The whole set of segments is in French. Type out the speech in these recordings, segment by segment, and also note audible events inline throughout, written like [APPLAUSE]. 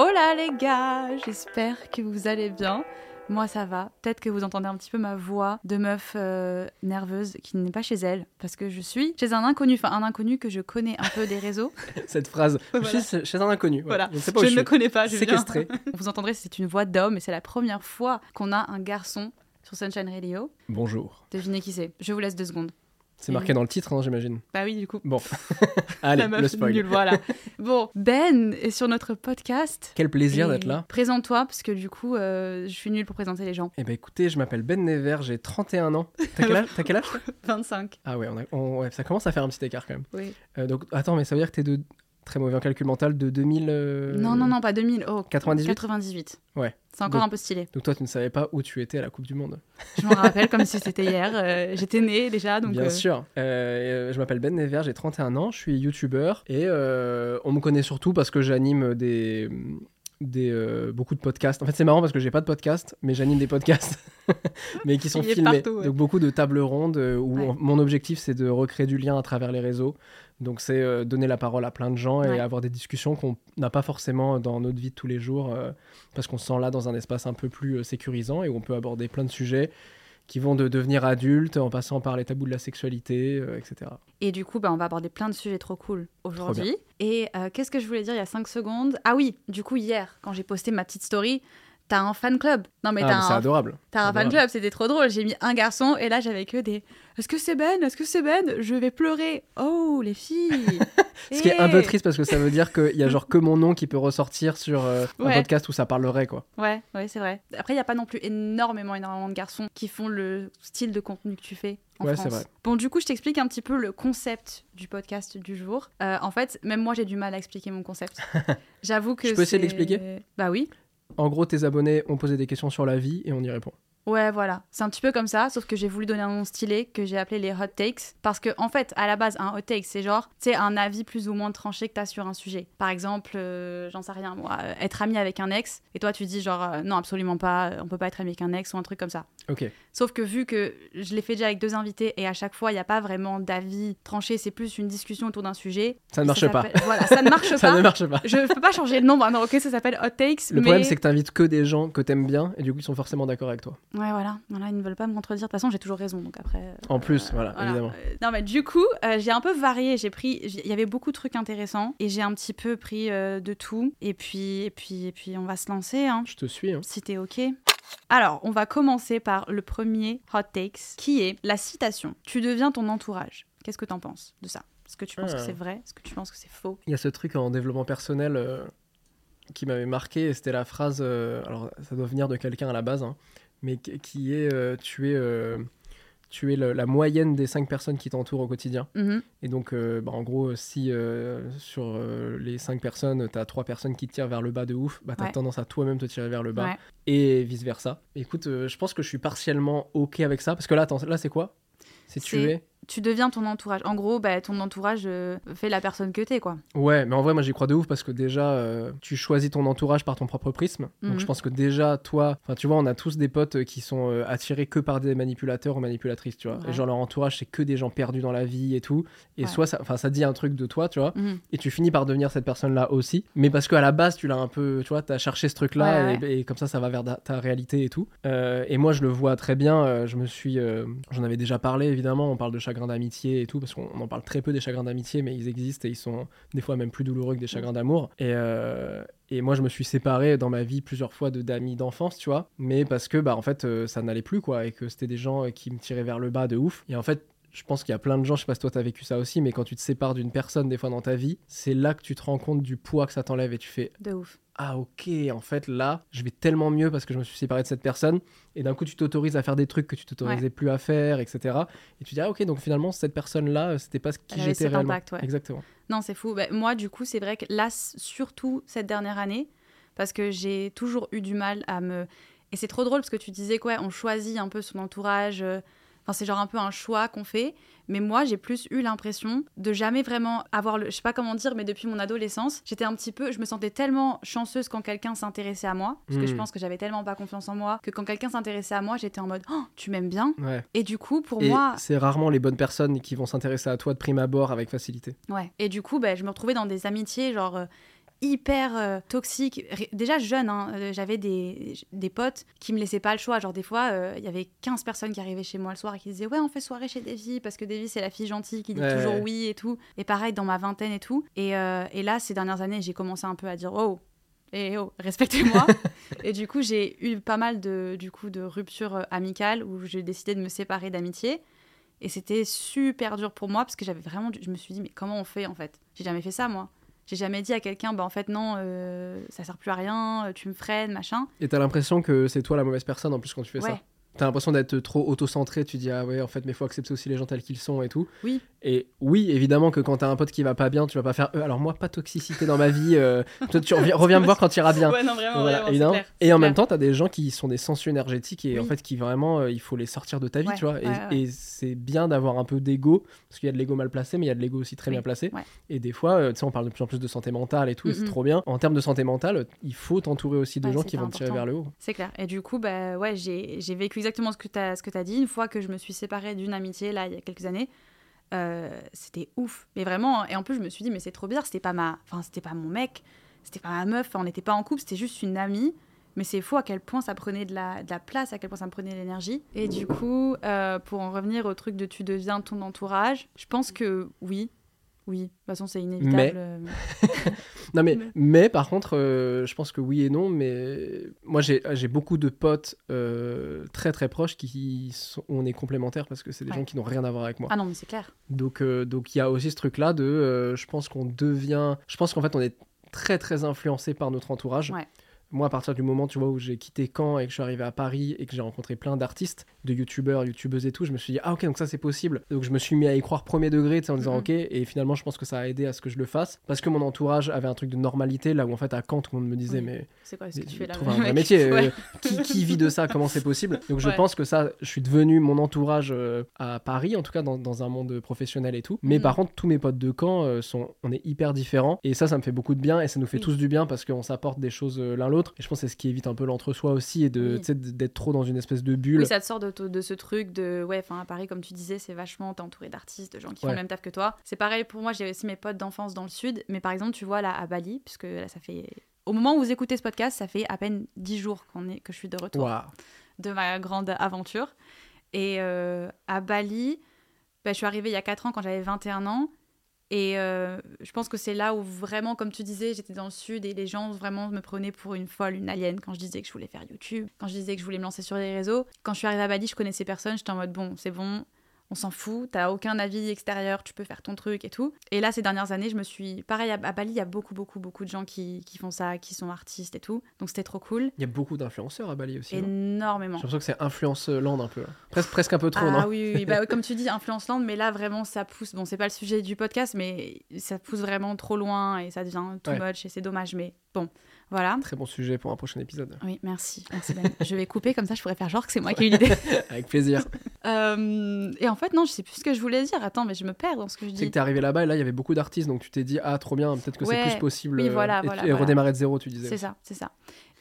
Hola les gars, j'espère que vous allez bien. Moi ça va. Peut-être que vous entendez un petit peu ma voix de meuf euh, nerveuse qui n'est pas chez elle parce que je suis chez un inconnu, enfin un inconnu que je connais un peu des réseaux. [LAUGHS] Cette phrase. [LAUGHS] Voilà. Je suis chez un inconnu. Voilà, Je sais pas je je ne le suis. connais pas. Je viens- Séquestré. [LAUGHS] Vous entendrez, c'est une voix d'homme et c'est la première fois qu'on a un garçon sur Sunshine Radio. Bonjour. Devinez qui c'est. Je vous laisse deux secondes. C'est marqué dans le titre, hein, j'imagine. Bah oui, du coup. Bon. [LAUGHS] Allez, la meuf le spoil. nulle, voilà. [LAUGHS] bon, Ben est sur notre podcast. Quel plaisir d'être là. Présente-toi, parce que du coup, euh, je suis nulle pour présenter les gens. Eh ben écoutez, je m'appelle Ben Never, j'ai 31 ans. T'as quel âge, quel âge toi? [LAUGHS] 25. Ah ouais, on a- on- ouais, ça commence à faire un petit écart quand même. Oui. Euh, donc attends, mais ça veut dire que t'es de très mauvais en calcul mental de 2000. euh, Non, non, non, pas 2000. Oh, 98? 98. Ouais. C'est encore Donc- un peu stylé. Donc toi, tu ne savais pas où tu étais à la Coupe du Monde. Je m'en rappelle comme si c'était hier. euh, J'étais née déjà, donc. Bien euh, sûr. Euh, je m'appelle Ben Never, j'ai 31 ans, je suis youtubeur et on me connaît surtout parce que j'anime des, des euh, beaucoup de podcasts. En fait, c'est marrant parce que j'ai pas de podcast, mais j'anime des podcasts, [LAUGHS] mais qui sont filmés. partout, ouais. Donc beaucoup de tables rondes où Ouais. on- mon objectif c'est de recréer du lien à travers les réseaux. Donc c'est euh, donner la parole à plein de gens et Ouais. avoir des discussions qu'on n'a pas forcément dans notre vie de tous les jours euh, parce qu'on se sent là dans un espace un peu plus euh, sécurisant et où on peut aborder plein de sujets qui vont de devenir adulte en passant par les tabous de la sexualité, euh, etc. Et du coup, bah, on va aborder plein de sujets trop cool aujourd'hui. Et euh, qu'est-ce que je voulais dire il y a 5 secondes? Ah oui, du coup, hier, quand j'ai posté ma petite story, t'as un fan club. Non, mais Ah, t'as un, adorable. t'as un fan club, c'était trop drôle. J'ai mis un garçon et là, j'avais que des Est-ce que c'est Ben? Est-ce que c'est Ben? Je vais pleurer. Oh, les filles [LAUGHS] Ce qui est un peu Eh triste parce que ça veut dire qu'il y a genre que mon nom qui peut ressortir sur euh, un podcast où ça parlerait quoi. Ouais, ouais, c'est vrai. Après, il n'y a pas non plus énormément, énormément de garçons qui font le style de contenu que tu fais en Ouais, c'est vrai. Bon, du coup, je t'explique un petit peu le concept du podcast du jour. Euh, en fait, même moi, j'ai du mal à expliquer mon concept. [LAUGHS] J'avoue que Je peux essayer de l'expliquer? Bah oui. En gros, tes abonnés ont posé des questions sur la vie et on y répond. Ouais, voilà. C'est un petit peu comme ça, sauf que j'ai voulu donner un nom stylé que j'ai appelé les hot takes. Parce que, en fait, à la base, un hot take, c'est genre, sais, un avis plus ou moins tranché que t'as sur un sujet. Par exemple, euh, j'en sais rien, moi, euh, être ami avec un ex, et toi, tu dis genre, euh, non, absolument pas, on peut pas être ami avec un ex ou un truc comme ça. Ok. Sauf que vu que je l'ai fait déjà avec deux invités et à chaque fois, il n'y a pas vraiment d'avis tranché, c'est plus une discussion autour d'un sujet. Ça ne marche pas. Voilà, ça ne marche [LAUGHS] Ça pas. ne marche pas. Je peux pas changer le nom, bah non, ok, ça s'appelle Hot Takes. Le mais... problème, c'est que t'invites que des gens que t'aimes bien et du coup, ils sont forcément d'accord avec toi. Ouais, voilà, voilà, ils ne veulent pas me contredire. De toute façon, j'ai toujours raison, donc après. euh, En plus, voilà, évidemment. Euh, non, mais du coup, euh, j'ai un peu varié. J'ai pris, il y avait beaucoup de trucs intéressants et j'ai un petit peu pris euh, de tout. Et puis, et puis, et puis, on va se lancer. Hein, Je te suis. hein. si t'es ok. Alors, on va commencer par le premier hot takes, qui est la citation. Tu deviens ton entourage. Qu'est-ce que t'en penses de ça? Est-ce que tu penses que Ah. c'est vrai? Est-ce que tu penses que c'est faux? Il y a ce truc en développement personnel euh, qui m'avait marqué et c'était la phrase. euh, alors, ça doit venir de quelqu'un à la base, hein, mais qui- est euh, tu es, tu es le- la moyenne des cinq personnes qui t'entourent au quotidien. Mhm. Et donc, euh, bah, en gros, si euh, sur euh, les cinq personnes, tu as trois personnes qui te tirent vers le bas de ouf, bah, tu as Ouais. tendance à toi-même te tirer vers le bas. Ouais. Et vice-versa. Écoute, je pense que je suis partiellement OK avec ça. Parce que là, attends, là, c'est quoi? C'est tu C'est- es Tu deviens ton entourage. En gros, bah, ton entourage euh, fait la personne que t'es, quoi. Ouais, mais en vrai, moi, j'y crois de ouf parce que déjà, euh, tu choisis ton entourage par ton propre prisme. Mhm. Donc, je pense que déjà, toi, enfin, tu vois, on a tous des potes euh, qui sont euh, attirés que par des manipulateurs ou manipulatrices, tu vois. Ouais. Et genre, leur entourage, c'est que des gens perdus dans la vie et tout. Et Ouais. soit, ça, enfin, ça dit un truc de toi, tu vois. Mhm. et tu finis par devenir cette personne-là aussi. Mais parce qu'à la base, tu l'as un peu, tu vois, t'as cherché ce truc-là Ouais, et, et comme ça, ça va vers ta réalité et tout. Et moi, je le vois très bien. je me suis, j'en avais déjà parlé évidemment. On parle de d'amitié et tout parce qu'on en parle très peu des chagrins d'amitié, mais ils existent et ils sont des fois même plus douloureux que des chagrins d'amour. Et euh, et moi, je me suis séparé dans ma vie plusieurs fois de d'amis d'enfance, tu vois. Mais parce que, bah, en fait, euh, ça n'allait plus, quoi. Et que c'était des gens euh, qui me tiraient vers le bas de ouf. Et en fait, je pense qu'il y a plein de gens, je sais pas si toi t'as vécu ça aussi, mais quand tu te sépares d'une personne des fois dans ta vie, c'est là que tu te rends compte du poids que ça t'enlève et tu fais De ouf. Ah ok, en fait là, je vais tellement mieux parce que je me suis séparé de cette personne. Et d'un coup, tu t'autorises à faire des trucs que tu t'autorisais plus à faire, etc. Et tu dis, ah ok, donc finalement, cette personne-là, c'était pas ce qui j'étais réellement. Impact, ouais. Exactement. Non, c'est fou. Bah, moi, du coup, c'est vrai que là, surtout cette dernière année, parce que j'ai toujours eu du mal à me... Et c'est trop drôle parce que tu disais quoi, on choisit un peu son entourage. Euh, enfin, c'est genre un peu un choix qu'on fait. Mais moi, j'ai plus eu l'impression de jamais vraiment avoir le. Je sais pas comment dire, mais depuis mon adolescence, j'étais un petit peu. Je me sentais tellement chanceuse quand quelqu'un s'intéressait à moi. Parce que je hmm. pense que j'avais tellement pas confiance en moi que quand quelqu'un s'intéressait à moi, j'étais en mode oh, tu m'aimes bien. Et du coup, pour moi. C'est rarement les bonnes personnes qui vont s'intéresser à toi de prime abord avec facilité. Ouais. Et du coup, ben, je me retrouvais dans des amitiés, genre. Euh, hyper euh, toxique. Déjà jeune, hein, euh, j'avais des, des, potes qui me laissaient pas le choix. Genre des fois, euh, il y avait 15 personnes qui arrivaient chez moi le soir et qui disaient ouais on fait soirée chez Davy parce que Davy c'est la fille gentille qui dit toujours oui et tout. Et pareil dans ma vingtaine et tout. Et, et là ces dernières années j'ai commencé un peu à dire oh et oh, [LAUGHS] respectez-moi. et du coup, j'ai eu pas mal de, du coup, de ruptures amicales où j'ai décidé de me séparer d'amitié. Et c'était super dur pour moi parce que j'avais vraiment. Je me suis dit, mais comment on fait en fait? J'ai jamais fait ça moi. J'ai jamais dit à quelqu'un, bah en fait non, euh, ça sert plus à rien, euh, tu me freines, machin. Et t'as l'impression que c'est toi la mauvaise personne en plus quand tu fais ça. T'as l'impression d'être trop auto-centré, tu dis ah ouais en fait mais faut accepter aussi les gens tels qu'ils sont et tout. Oui. Et oui évidemment que quand t'as un pote qui va pas bien, tu vas pas faire euh, alors moi pas toxicité dans ma vie, euh, toi tu reviens, me voir quand tu iras bien. Ouais non vraiment, vraiment Et en même temps t'as des gens qui sont des sensu énergétiques et en fait qui vraiment euh, il faut les sortir de ta vie tu vois. et, c'est bien d'avoir un peu d'ego parce qu'il y a de l'ego mal placé mais il y a de l'ego aussi très bien placé. Et des fois tu sais on parle de plus en plus de santé mentale et tout et c'est trop bien. En termes de santé mentale il faut t'entourer aussi de gens qui vont te tirer vers le haut. C'est clair. Et du coup bah ouais j'ai vécu exactement ce que tu as, as dit. Une fois que je me suis séparée d'une amitié, là, il y a quelques années, euh, c'était ouf. Mais vraiment, et en plus, je me suis dit, mais c'est trop bizarre, c'était pas ma. Enfin, pas mon mec, c'était pas ma meuf, on n'était pas en couple, c'était juste une amie. Mais c'est fou à quel point ça prenait de la, de la, place, à quel point ça me prenait de l'énergie. Et du coup, euh, pour en revenir au truc de tu deviens ton entourage, je pense que oui, oui, de toute façon, c'est inévitable. [LAUGHS] Mais... Euh, non, mais, mais... par contre, euh, je pense que oui et non, mais moi, j'ai beaucoup de potes euh, très très proches qui sont... on est complémentaires parce que c'est des gens qui n'ont rien à voir avec moi. Ah non, mais c'est clair. Donc, donc il y a aussi ce truc-là de, je pense qu'on devient, je pense qu'en fait, on est très très influencé par notre entourage. Ouais moi, à partir du moment, tu vois, où j'ai quitté Caen et que je suis arrivé à Paris et que j'ai rencontré plein d'artistes, de youtubeurs, youtubeuses et tout, je me suis dit, ah ok, donc ça c'est possible. Donc je me suis mis à y croire premier degré, en disant, ok, et finalement, je pense que ça a aidé à ce que je le fasse, parce que mon entourage avait un truc de normalité, là où en fait, à Caen, tout le monde me disait, mais. C'est quoi ce que tu fais là Trouve un [LAUGHS] vrai métier. Euh, qui, vit de ça Comment c'est possible? Donc je pense que ça, je suis devenu mon entourage euh, à Paris, en tout cas dans, un monde professionnel et tout. Mais mm. par contre, tous mes potes de Caen euh, sont, on est hyper différents, et ça, ça me fait beaucoup de bien, et ça nous fait tous du bien parce qu'on s'apporte des choses l'un l'autre. Et je pense que c'est ce qui un peu l'entre-soi aussi et de d'être trop dans une espèce de bulle. Oui, ça te sort de, de ce truc de ouais, enfin à Paris comme tu disais, c'est vachement t'es entouré d'artistes, de gens qui font le même taf que toi. C'est pareil pour moi, j'ai aussi mes potes d'enfance dans le sud, mais par exemple, tu vois là à Bali, puisque là ça fait au moment où vous écoutez ce podcast, ça fait à peine 10 jours qu'on est que je suis de retour de ma grande aventure. Et euh, à Bali, bah, je suis arrivée il y a 4 ans quand j'avais 21 ans. Et euh, je pense que c'est là où vraiment, comme tu disais, j'étais dans le sud et les gens vraiment me prenaient pour une folle, une alien. Quand je disais que je voulais faire YouTube, quand je disais que je voulais me lancer sur les réseaux. Quand je suis arrivée à Bali, je connaissais personne, j'étais en mode bon, c'est bon, on s'en fout, t'as aucun avis extérieur, tu peux faire ton truc et tout. Et là, ces dernières années, je me suis. Pareil, à, Bali, il y a beaucoup, beaucoup, beaucoup de gens qui, qui, font ça, qui sont artistes et tout. Donc c'était trop cool. Il y a beaucoup d'influenceurs à Bali aussi. Énormément. J'ai l'impression que c'est influence land un peu. Presque, presque un peu trop, non? Ah oui, oui, bah, [LAUGHS] comme tu dis, influence land, mais là, vraiment, ça pousse. Bon, c'est pas le sujet du podcast, mais ça pousse vraiment trop loin et ça devient too much et c'est dommage. Mais bon, voilà. Très bon sujet pour un prochain épisode. Oui, merci. merci ben. je vais couper comme ça, je pourrais faire genre que c'est moi qui ai eu l'idée. [LAUGHS] Avec plaisir. Euh, et en fait, non, je sais plus ce que je voulais dire. Attends, mais je me perds dans ce que je dis. C'est que t'es arrivé là-bas et là, il y avait beaucoup d'artistes, donc tu t'es dit, ah, trop bien, peut-être que c'est plus possible. Oui, voilà, et, et redémarrer de zéro, tu disais. C'est ça, c'est ça.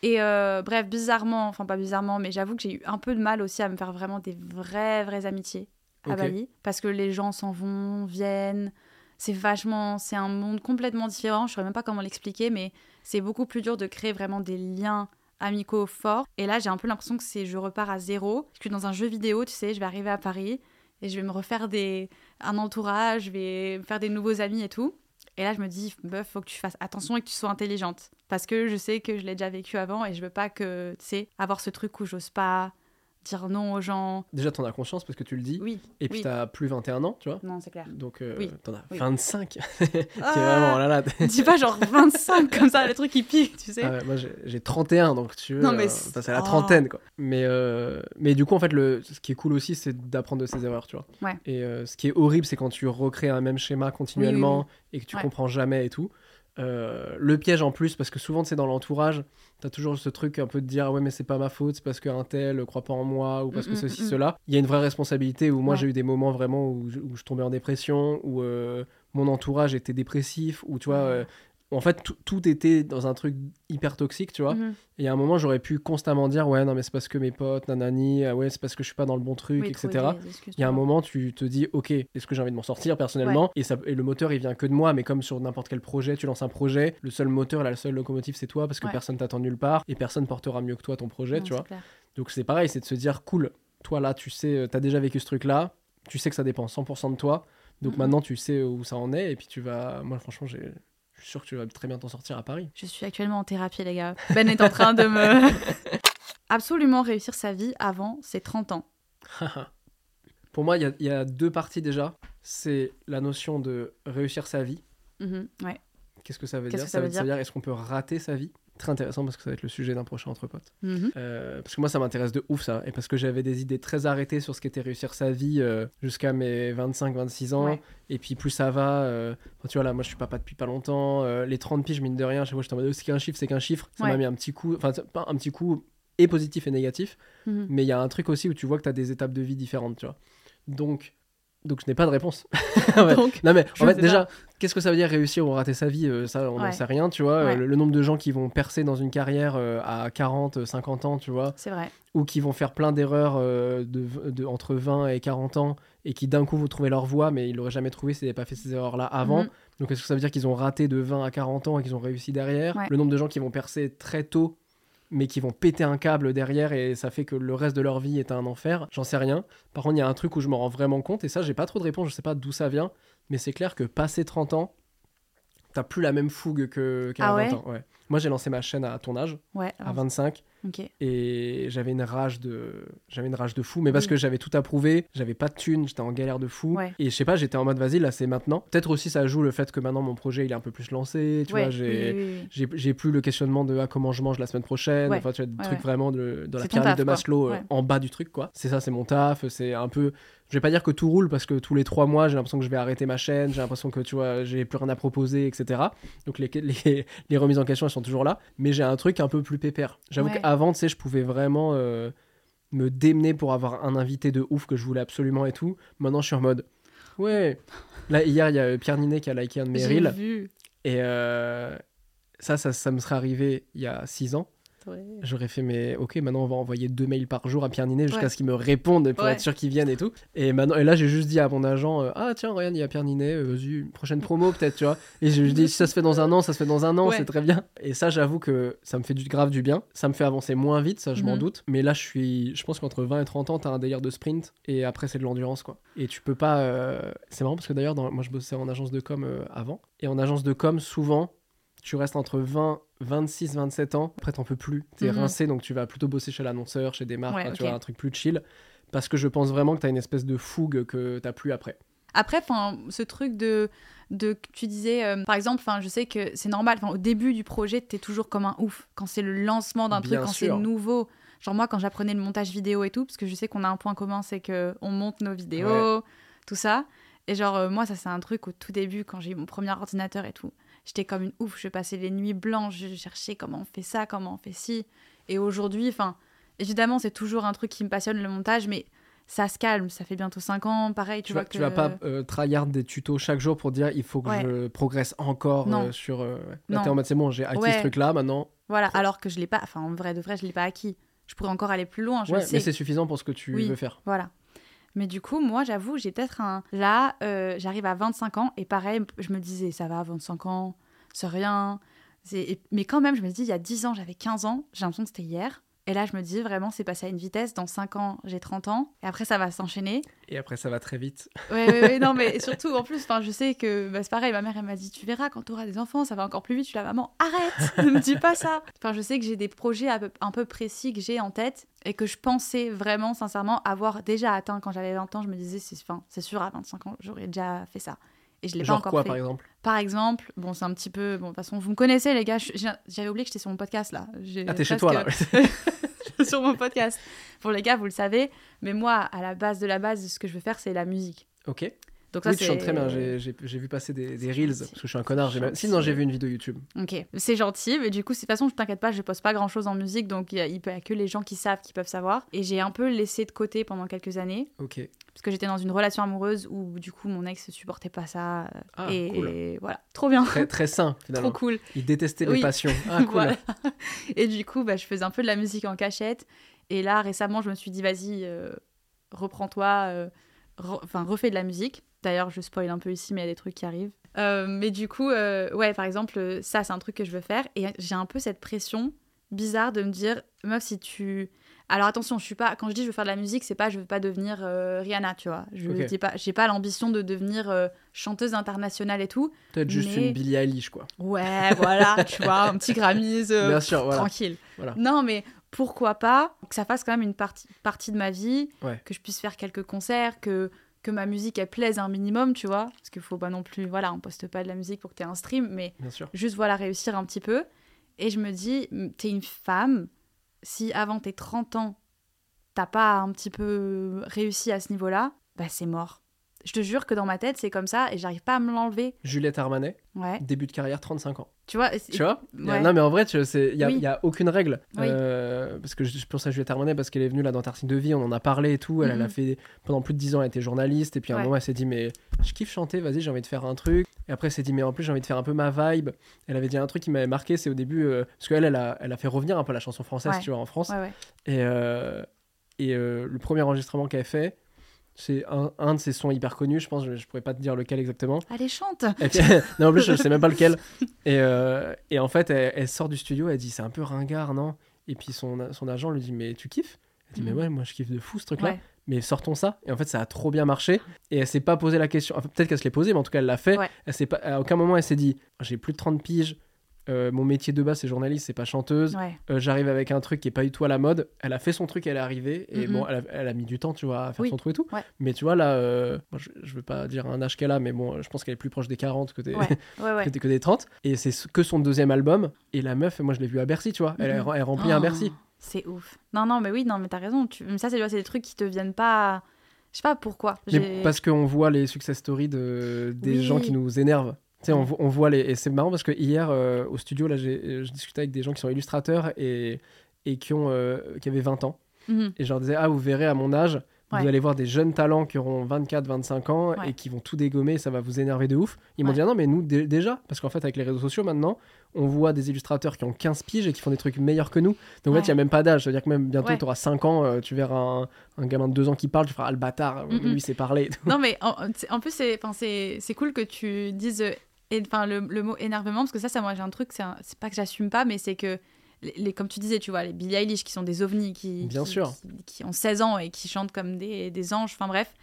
Et euh, bref, bizarrement, enfin pas bizarrement, mais j'avoue que j'ai eu un peu de mal aussi à me faire vraiment des vraies, vraies amitiés à Bali. Parce que les gens s'en vont, viennent. C'est vachement. C'est un monde complètement différent. Je saurais même pas comment l'expliquer, mais c'est beaucoup plus dur de créer vraiment des liens amicaux forts. Et là, j'ai un peu l'impression que c'est je repars à zéro. Je suis dans un jeu vidéo, tu sais, je vais arriver à Paris et je vais me refaire des, un entourage, je vais faire des nouveaux amis et tout. Et là, je me dis, meuf, faut que tu fasses attention et que tu sois intelligente. Parce que je sais que je l'ai déjà vécu avant et je veux pas que, tu sais, avoir ce truc où j'ose pas dire non aux gens. Déjà, t'en as conscience parce que tu le dis. Oui. Et puis, oui. t'as plus 21 ans, tu vois. Non, c'est clair. Donc, euh, Oui. t'en as Oui. 25. Qui [LAUGHS] Ah, vraiment, oh là là. [LAUGHS] Dis pas genre 25 comme ça, le truc qui pique, tu sais. Ah ouais, moi, j'ai j'ai 31, donc tu veux. Non, mais euh, c'est- c'est la oh. trentaine, quoi. Mais, euh, mais du coup, en fait, le... ce qui est cool aussi, c'est d'apprendre de ses erreurs, tu vois. Ouais. Et euh, ce qui est horrible, c'est quand tu recrées un même schéma continuellement et que tu Ouais. comprends jamais et tout. Euh, le piège en plus, parce que souvent, c'est dans l'entourage, t'as toujours ce truc un peu de dire ouais, mais c'est pas ma faute, c'est parce qu'un tel croit pas en moi ou parce Mm, que mm, ceci, mm, mm. cela. Il y a une vraie responsabilité où moi, Ouais. j'ai eu des moments vraiment où je, où je tombais en dépression, où euh, mon entourage était dépressif, où tu vois. Euh, en fait, tout- tout était dans un truc hyper toxique, tu vois. Mhm. Et à un moment, j'aurais pu constamment dire ouais, non, mais c'est parce que mes potes, nanani, ah ouais, c'est parce que je suis pas dans le bon truc, Oui, etc. Il y a un moment, tu te dis, ok, est-ce que j'ai envie de m'en sortir personnellement? Et, ça, et le moteur, il vient que de moi, mais comme sur n'importe quel projet, tu lances un projet, le seul moteur, la seule locomotive, c'est toi, parce que Ouais. personne t'attend nulle part et personne portera mieux que toi ton projet, Non, tu vois. clair. Donc c'est pareil, c'est de se dire, cool, toi là, tu sais, euh, t'as déjà vécu ce truc-là, tu sais que ça dépend 100% de toi, donc Mhm. maintenant tu sais où ça en est, et puis tu vas. Moi, franchement, j'ai- je suis sûr que tu vas très bien t'en sortir à Paris. Je suis actuellement en thérapie, les gars. Ben est en train de me. [LAUGHS] Absolument réussir sa vie avant ses 30 ans. [LAUGHS] Pour moi, il y a- il y, a deux parties déjà. C'est la notion de réussir sa vie. Mhm, Ouais. Qu'est-ce que ça veut dire que ça veut veut dire est-ce qu'on peut rater sa vie? Très intéressant parce que ça va être le sujet d'un prochain entre potes. Mhm. Euh, parce que moi, ça m'intéresse de ouf ça. Et parce que j'avais des idées très arrêtées sur ce qu'était réussir sa vie euh, jusqu'à mes 25-26 ans. Ouais. Et puis plus ça va. euh, tu vois, là, moi, je suis papa depuis pas longtemps. les 30 piges, mine de rien, chaque fois, j'étais en mode, oh, c'est qu'un chiffre, c'est qu'un chiffre. Ça m'a mis un petit coup. Enfin, pas un petit coup et positif et négatif. Mhm. Mais il y a un truc aussi où tu vois que tu as des étapes de vie différentes, tu vois. Donc, donc je n'ai pas de réponse. [LAUGHS] Ouais. Donc, Non mais en fait déjà, qu'est-ce que ça veut dire réussir ou rater sa vie Euh, Ça, on n'en Ouais. sait rien, tu vois. Euh, Ouais. Le, le nombre de gens qui vont percer dans une carrière euh, à 40, 50 ans, tu vois, c'est vrai. ou qui vont faire plein d'erreurs euh, de, de- entre 20 et 40 ans et qui d'un coup vont trouver leur voie, mais ils l'auraient jamais trouvé s'ils n'avaient pas fait ces erreurs-là avant. Mhm. Donc est-ce que ça veut dire qu'ils ont raté de 20 à 40 ans et qu'ils ont réussi derrière? Le nombre de gens qui vont percer très tôt mais qui vont péter un câble derrière et ça fait que le reste de leur vie est un enfer, j'en sais rien. Par contre, il y a un truc où je me rends vraiment compte et ça, j'ai pas trop de réponse, je sais pas d'où ça vient, mais c'est clair que passé 30 ans, t'as plus la même fougue que qu'à Ah 20 ouais ans. Ouais. Moi, j'ai lancé ma chaîne à ton âge, Ouais. à alors, 25 Ok. et j'avais une rage de j'avais une rage de fou mais parce Oui. que j'avais tout approuvé j'avais pas de thunes j'étais en galère de fou Ouais. et je sais pas j'étais en mode vas-y là c'est maintenant peut-être aussi ça joue le fait que maintenant mon projet il est un peu plus lancé tu Ouais, vois j'ai oui, oui, oui. j'ai j'ai plus le questionnement de ah, comment je mange la semaine prochaine Ouais. enfin tu vois des trucs vraiment de, dans la C'est pyramide taf, de. Maslow euh, en bas du truc quoi c'est ça c'est mon taf c'est un peu je vais pas dire que tout roule parce que tous les trois mois j'ai l'impression que je vais arrêter ma chaîne j'ai l'impression que tu vois j'ai plus rien à proposer etc donc les, les, [LAUGHS] les remises en question elles sont toujours là. Mais j'ai un truc un peu plus pépère. J'avoue Ouais. qu'avant tu sais je pouvais vraiment euh, me démener pour avoir un invité de ouf que je voulais absolument et tout. Maintenant je suis en mode ouais. Là hier il y a Pierre Ninet qui a liké un de mes J'ai reels. vu. et euh, ça, ça ça me serait arrivé il y a 6 ans J'aurais fait, mais ok, maintenant on va envoyer deux mails par jour à Pierre Ninet jusqu'à Ouais. ce qu'il me réponde pour Ouais. être sûr qu'il vienne et tout. Et, maintenant, et là, j'ai juste dit à mon agent, euh, ah tiens, regarde, il y a Pierre Ninet, euh, vas-y, une prochaine promo peut-être, tu vois. Et je lui dis, si ça se fait dans un an, ça se fait dans un an, Ouais. c'est très bien. Et ça, j'avoue que ça me fait du grave du bien. Ça me fait avancer moins vite, ça, je m'en Mhm. doute. Mais là, je suis, je pense qu'entre 20 et 30 ans, t'as un délire de sprint et après, c'est de l'endurance, quoi. Et tu peux pas. euh, C'est marrant parce que d'ailleurs, dans- moi, je bossais en agence de com avant. Et en agence de com, souvent, tu restes entre 20, 26, 27 ans. Après, t'en peux plus. T'es Mhm. rincé, donc tu vas plutôt bosser chez l'annonceur, chez des marques, Ouais, tu vois, un truc plus chill. Parce que je pense vraiment que t'as une espèce de fougue que t'as plus après. Après, enfin, ce truc de, de tu disais, euh, par exemple, enfin, je sais que c'est normal. Enfin, au début du projet, t'es toujours comme un ouf. Quand c'est le lancement d'un truc, quand c'est nouveau. Genre moi, quand j'apprenais le montage vidéo et tout, parce que je sais qu'on a un point commun, c'est que on monte nos vidéos, tout ça. Et genre euh, moi, ça c'est un truc au tout début, quand j'ai eu mon premier ordinateur et tout. J'étais comme une ouf. Je passais les nuits blanches, je cherchais comment on fait ça, comment on fait ci. Et aujourd'hui, enfin, évidemment, c'est toujours un truc qui me passionne le montage, mais ça se calme. Ça fait bientôt 5 ans, pareil. Tu, Tu, vois vas, que tu vas pas euh, tryhard des tutos chaque jour pour dire il faut que Ouais. je progresse encore euh, sur. euh. Là, t'es en mode c'est bon, j'ai acquis Ouais. ce truc-là maintenant. Voilà, alors que je l'ai pas, enfin en vrai de vrai, je l'ai pas acquis. Je pourrais encore aller plus loin, je Ouais, le sais. mais c'est suffisant pour ce que tu Oui. veux faire. Voilà. Mais du coup, moi, j'avoue, j'ai peut-être un. Là, euh, j'arrive à 25 ans et pareil, je me disais, ça va, 25 ans, c'est rien. Mais quand même, je me dis, il y a 10 ans, j'avais 15 ans, j'ai l'impression que c'était hier. Et là, je me dis vraiment, c'est passé à une vitesse. Dans 5 ans, j'ai 30 ans. Et après, ça va s'enchaîner. Et après, ça va très vite. Ouais, ouais, ouais, non, mais [LAUGHS] surtout, en plus, je sais que bah, c'est pareil. Ma mère, elle m'a dit, tu verras, quand tu auras des enfants, ça va encore plus vite. Je suis là, maman, arrête, [LAUGHS] ne me dis pas ça. Enfin, je sais que j'ai des projets un peu, précis que j'ai en tête et que je pensais vraiment, sincèrement, avoir déjà atteint quand j'avais 20 ans. Je me disais, c'est c'est sûr, à 25 ans, j'aurais déjà fait ça. Et je l'ai pas encore quoi, fait. par exemple? Par exemple, bon, c'est un petit peu. Bon, de toute façon, vous me connaissez, les gars. J'avais oublié que j'étais sur mon podcast là. Ah, t'es chez toi, là. [LAUGHS] sur mon podcast. Pour les gars, vous le savez. Mais moi, à la base de la base, ce que je veux faire, c'est la musique. Ok. Donc ça, oui, tu chantes très bien. J'ai vu passer des, des reels, parce que je suis un connard. même- j'ai vu une vidéo YouTube. Ok, c'est gentil, mais du coup, de toute façon, je t'inquiète pas, je poste pas grand chose en musique, donc il y y a que les gens qui savent qui peuvent savoir. Et j'ai un peu laissé de côté pendant quelques années, Ok. parce que j'étais dans une relation amoureuse où du coup mon ex supportait pas ça. Ah, et cool. voilà, trop bien, Très, très sain, [LAUGHS] finalement. trop cool. Il détestait les Oui. passions. [LAUGHS] Ah, cool. Voilà. Et du coup, bah, je faisais un peu de la musique en cachette. Et là, récemment, je me suis dit, vas-y, euh, reprends-toi, euh, re- enfin, refais de la musique. D'ailleurs, je spoil un peu ici, mais il y a des trucs qui arrivent. Euh, mais du coup, euh, ouais, par exemple, euh, ça, c'est un truc que je veux faire. Et j'ai un peu cette pression bizarre de me dire, meuf, si tu. Alors attention, je suis pas. Quand je dis je veux faire de la musique, c'est pas je veux pas devenir euh, Rihanna, tu vois. Je Ok. dis pas, j'ai pas l'ambition de devenir euh, chanteuse internationale et tout. Peut-être juste une Billie Eilish, quoi. Ouais, voilà, [LAUGHS] tu vois, un petit Grammys. euh, Bien sûr, voilà. tranquille. Voilà. Non, mais pourquoi pas que ça fasse quand même une partie, partie de ma vie, Ouais. que je puisse faire quelques concerts, que, que ma musique elle plaise un minimum, tu vois. Parce qu'il faut pas non plus, voilà, on poste pas de la musique pour que tu aies un stream, mais juste voilà, réussir un petit peu. Et je me dis, t'es une femme, si avant tes 30 ans, t'as pas un petit peu réussi à ce niveau-là, bah c'est mort. Je te jure que dans ma tête, c'est comme ça et j'arrive pas à me l'enlever. Juliette Armanet, Ouais. début de carrière, 35 ans. Tu vois, Tu vois? a- Ouais. Non, mais en vrai, il n'y a, Oui. a aucune règle. Oui. Euh, parce que je, je pense à Juliette Armanet parce qu'elle est venue là dans Tartine de Vie, on en a parlé et tout. Elle, elle a Mhm. fait pendant plus de 10 ans, elle était journaliste. Et puis à un Ouais. moment, elle s'est dit, mais je kiffe chanter, vas-y, j'ai envie de faire un truc. Et après, elle s'est dit, mais en plus, j'ai envie de faire un peu ma vibe. Elle avait dit un truc qui m'avait marqué, c'est au début, euh, parce qu'elle, elle a, elle a fait revenir un peu la chanson française, tu vois, en France. Et, euh, et le premier enregistrement qu'elle fait, c'est un, un de ses sons hyper connus, je pense, je, je pourrais pas te dire lequel exactement. Allez, chante puis- [LAUGHS] non, en plus, je sais même pas lequel. Et, euh, et en fait, elle, elle sort du studio, elle dit c'est un peu ringard, non? Et puis son, son agent lui dit mais tu kiffes? Elle dit mais Mhm. ouais, moi je kiffe de fou ce truc-là. Ouais. Mais sortons ça. Et en fait, ça a trop bien marché. Et elle s'est pas posé la question. Enfin, peut-être qu'elle se l'est posée, mais en tout cas, elle l'a fait. Ouais. Elle pas, à aucun moment, elle s'est dit j'ai plus de 30 piges. Euh, mon métier de base, c'est journaliste, c'est pas chanteuse. Ouais. Euh, J'arrive avec un truc qui est pas du tout à la mode. Elle a fait son truc, elle est arrivée. Et Mhm. bon, elle a, elle a mis du temps, tu vois, à faire Oui. son truc et tout. Ouais. Mais tu vois, là, euh, je, je veux pas dire un âge qu'elle a, mais bon, je pense qu'elle est plus proche des 40 que des, Ouais, [LAUGHS] ouais, ouais. que, des, que des 30. Et c'est ce- que son deuxième album. Et la meuf, moi, je l'ai vue à Bercy, tu vois. Elle, Mhm. elle remplit un Oh, Bercy. C'est ouf. Non, non, mais oui, non, mais t'as raison. Tu... mais Ça, c'est des trucs qui te viennent pas. Je sais pas pourquoi. Mais parce qu'on voit les success stories de, des Oui. gens qui nous énervent. Tu sais, on, vo- on voit les. Et c'est marrant parce que hier, euh, au studio, là, je discutais avec des gens qui sont illustrateurs et, et qui, ont, euh, qui avaient 20 ans. Mhm. Et je leur disais, ah, vous verrez à mon âge, Ouais. vous allez voir des jeunes talents qui auront 24, 25 ans Ouais. et qui vont tout dégommer, ça va vous énerver de ouf. Ils m'ont Ouais. dit, ah non, mais nous, dé- déjà, parce qu'en fait, avec les réseaux sociaux maintenant, on voit des illustrateurs qui ont 15 piges et qui font des trucs meilleurs que nous. Donc en fait, il n'y a même pas d'âge. C'est-à-dire que même bientôt, tu auras 5 ans, euh, tu verras un, un gamin de 2 ans qui parle, tu feras, ah, le bâtard, lui, c'est parler. Non, mais en, en plus, c'est cool que tu dises enfin, le, le mot énervement, parce que ça, ça moi, j'ai un truc, c'est un- c'est pas que j'assume pas, mais c'est que, les, les- comme tu disais, tu vois, les Billie Eilish qui sont des ovnis, qui, Bien qui, sûr. qui, qui ont 16 ans et qui chantent comme des, des anges, enfin bref.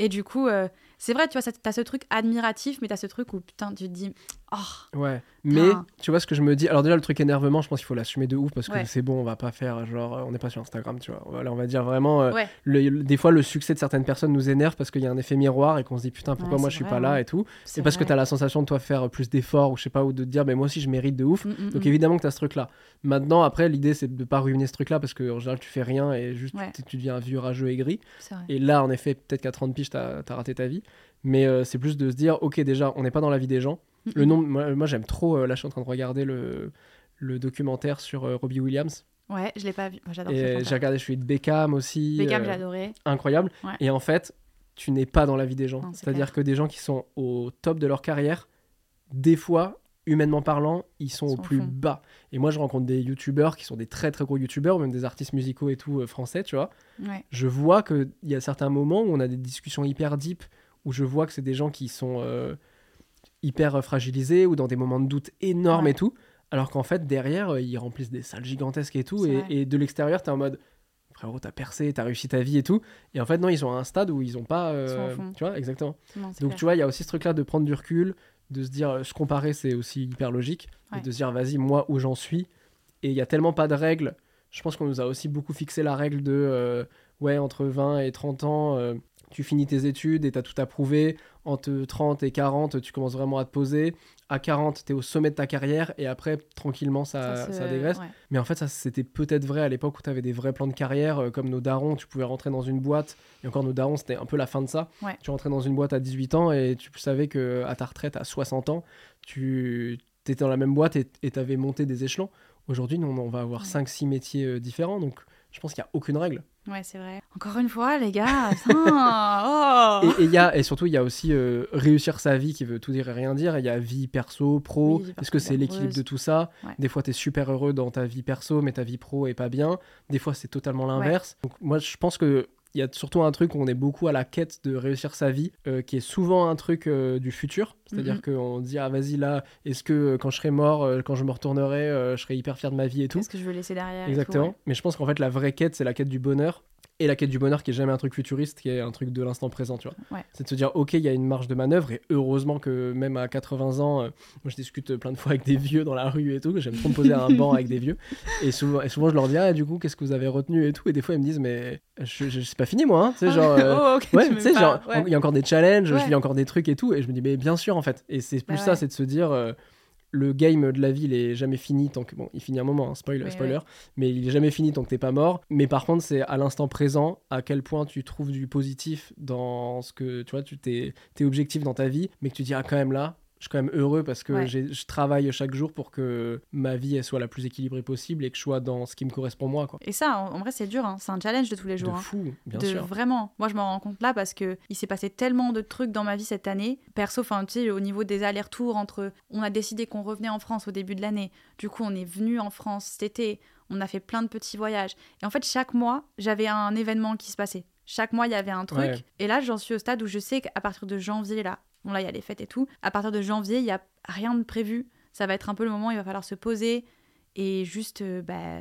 Et du coup, euh, c'est vrai, tu vois, t'as ce truc admiratif, mais t'as ce truc où, putain, tu te dis, oh, Ouais, mais Ah. tu vois ce que je me dis? Alors, déjà, le truc énervement, je pense qu'il faut l'assumer de ouf parce que Ouais. c'est bon, on va pas faire genre, euh, on n'est pas sur Instagram, tu vois. Voilà, on va dire vraiment. euh, Ouais. le- le- des fois, le succès de certaines personnes nous énerve parce qu'il y a un effet miroir et qu'on se dit putain, pourquoi Ouais, moi je suis vrai, pas là et tout. c'est parce que vrai. tu as la sensation de toi faire plus d'efforts ou je sais pas, ou de te dire, mais moi aussi je mérite de ouf. Mm, mm, Donc mm. évidemment que tu as ce truc-là. Maintenant, après, l'idée c'est de pas ruiner ce truc-là parce que en général tu fais rien et juste tu, tu deviens un vieux rageux aigri. Et là, en effet, peut-être qu'à 30 piges, t'as as raté ta vie. Mais euh, c'est plus de se dire, ok, déjà, on n'est pas dans la vie des gens. Le nombre, moi, moi, j'aime trop. euh, là, je suis en train de regarder le, le documentaire sur euh, Robbie Williams. Ouais, je l'ai pas vu. Moi, j'adore j'ai regardé celui de Beckham aussi. Beckham, euh, j'ai adoré. incroyable. Ouais. Et en fait, tu n'es pas dans la vie des gens. C'est-à-dire que des gens qui sont au top de leur carrière, des fois, humainement parlant, ils sont Ils au sont au plus fond. bas. Et moi, je rencontre des youtubeurs qui sont des très très gros youtubeurs, ou même des artistes musicaux et tout euh, français, tu vois. Ouais. Je vois qu'il y a certains moments où on a des discussions hyper deep, où je vois que c'est des gens qui sont euh, hyper fragilisés ou dans des moments de doute énormes Ouais. et tout. Alors qu'en fait, derrière, euh, ils remplissent des salles gigantesques et tout. Et, de l'extérieur, t'es en mode frérot, t'as percé, t'as réussi ta vie et tout. Et en fait, non, ils sont à un stade où ils ont pas. euh, Ils tu vois, exactement. Non, Donc, clair. tu vois, il y a aussi ce truc-là de prendre du recul, de se dire, euh, se comparer, c'est aussi hyper logique. Ouais. Et de se dire, vas-y, moi, où j'en suis. Et il y a tellement pas de règles. Je pense qu'on nous a aussi beaucoup fixé la règle de, euh, ouais, entre 20 et 30 ans, euh, tu finis tes études et t'as tout approuvé. Entre 30 et 40, tu commences vraiment à te poser. À 40, t'es au sommet de ta carrière. Et après, tranquillement, ça, ça dégraisse. ouais. Mais en fait, ça, c'était peut-être vrai à l'époque où tu avais des vrais plans de carrière, euh, comme nos darons, tu pouvais rentrer dans une boîte, et encore nos darons, c'était un peu la fin de ça. Ouais. Tu rentrais dans une boîte à 18 ans et tu savais que à ta retraite, à 60 ans, tu étais dans la même boîte et tu avais monté des échelons. Aujourd'hui, on va avoir Ouais. 5-6 métiers euh, différents, donc je pense qu'il n'y a aucune règle. Ouais, c'est vrai. Encore une fois, les gars. [LAUGHS] putain, oh. Et, y a, et surtout, il y a aussi euh, réussir sa vie qui veut tout dire et rien dire. Il y a vie perso, pro. Oui, Est-ce que c'est l'équilibre de tout ça? Ouais. Des fois, tu es super heureux dans ta vie perso, mais ta vie pro est pas bien. Des fois, c'est totalement l'inverse. Donc, moi, je pense que. Il y a surtout un truc où on est beaucoup à la quête de réussir sa vie, euh, qui est souvent un truc euh, du futur. C'est-à-dire Mhm. qu'on dit, ah vas-y là, est-ce que euh, quand je serai mort, quand je me retournerai, je serai hyper fier de ma vie et tout. Qu'est-ce que je veux laisser derrière tout, Exactement. ouais. Mais je pense qu'en fait, la vraie quête, c'est la quête du bonheur. Et la quête du bonheur qui est jamais un truc futuriste, qui est un truc de l'instant présent, tu vois. Ouais. C'est de se dire, ok, il y a une marge de manœuvre, et heureusement que même à 80 ans, euh, moi je discute plein de fois avec des vieux dans la rue et tout, j'aime trop me poser à un banc avec des vieux. Et souvent, et souvent je leur dis, ah, du coup, qu'est-ce que vous avez retenu et tout. Et des fois, ils me disent, mais je, je, c'est pas fini, moi, hein. Tu sais, genre. euh, [LAUGHS] oh, Ouais, tu sais, genre, ouais. il y a encore des challenges, Ouais. je vis encore des trucs et tout, et je me dis, mais bien sûr, en fait. Et c'est plus Bah ça, c'est de se dire, euh, le game de la vie, il est jamais fini tant que. Bon, il finit un moment, hein, spoiler, Oui, spoiler, mais il est jamais fini tant que t'es pas mort. Mais par contre, c'est à l'instant présent, à quel point tu trouves du positif dans ce que. Tu vois, tu t'es, t'es objectif dans ta vie, mais que tu dis, ah, quand même là. Je suis quand même heureux parce que Ouais. je travaille chaque jour pour que ma vie elle soit la plus équilibrée possible et que je sois dans ce qui me correspond moi. Quoi. Et ça, en, en vrai, c'est dur. hein. C'est un challenge de tous les jours. de hein. fou, bien de sûr. vraiment moi je m'en rends compte là parce que il s'est passé tellement de trucs dans ma vie cette année perso enfin tu sais au niveau des allers-retours entre on a décidé qu'on revenait en France au début de l'année du coup on est venu en France cet été on a fait plein de petits voyages et en fait chaque mois j'avais un événement qui se passait chaque mois il y avait un truc Ouais. et là j'en suis au stade où je sais qu'à partir de janvier là bon là il y a les fêtes et tout à partir de janvier il y a rien de prévu ça va être un peu le moment où il va falloir se poser et juste euh, bah,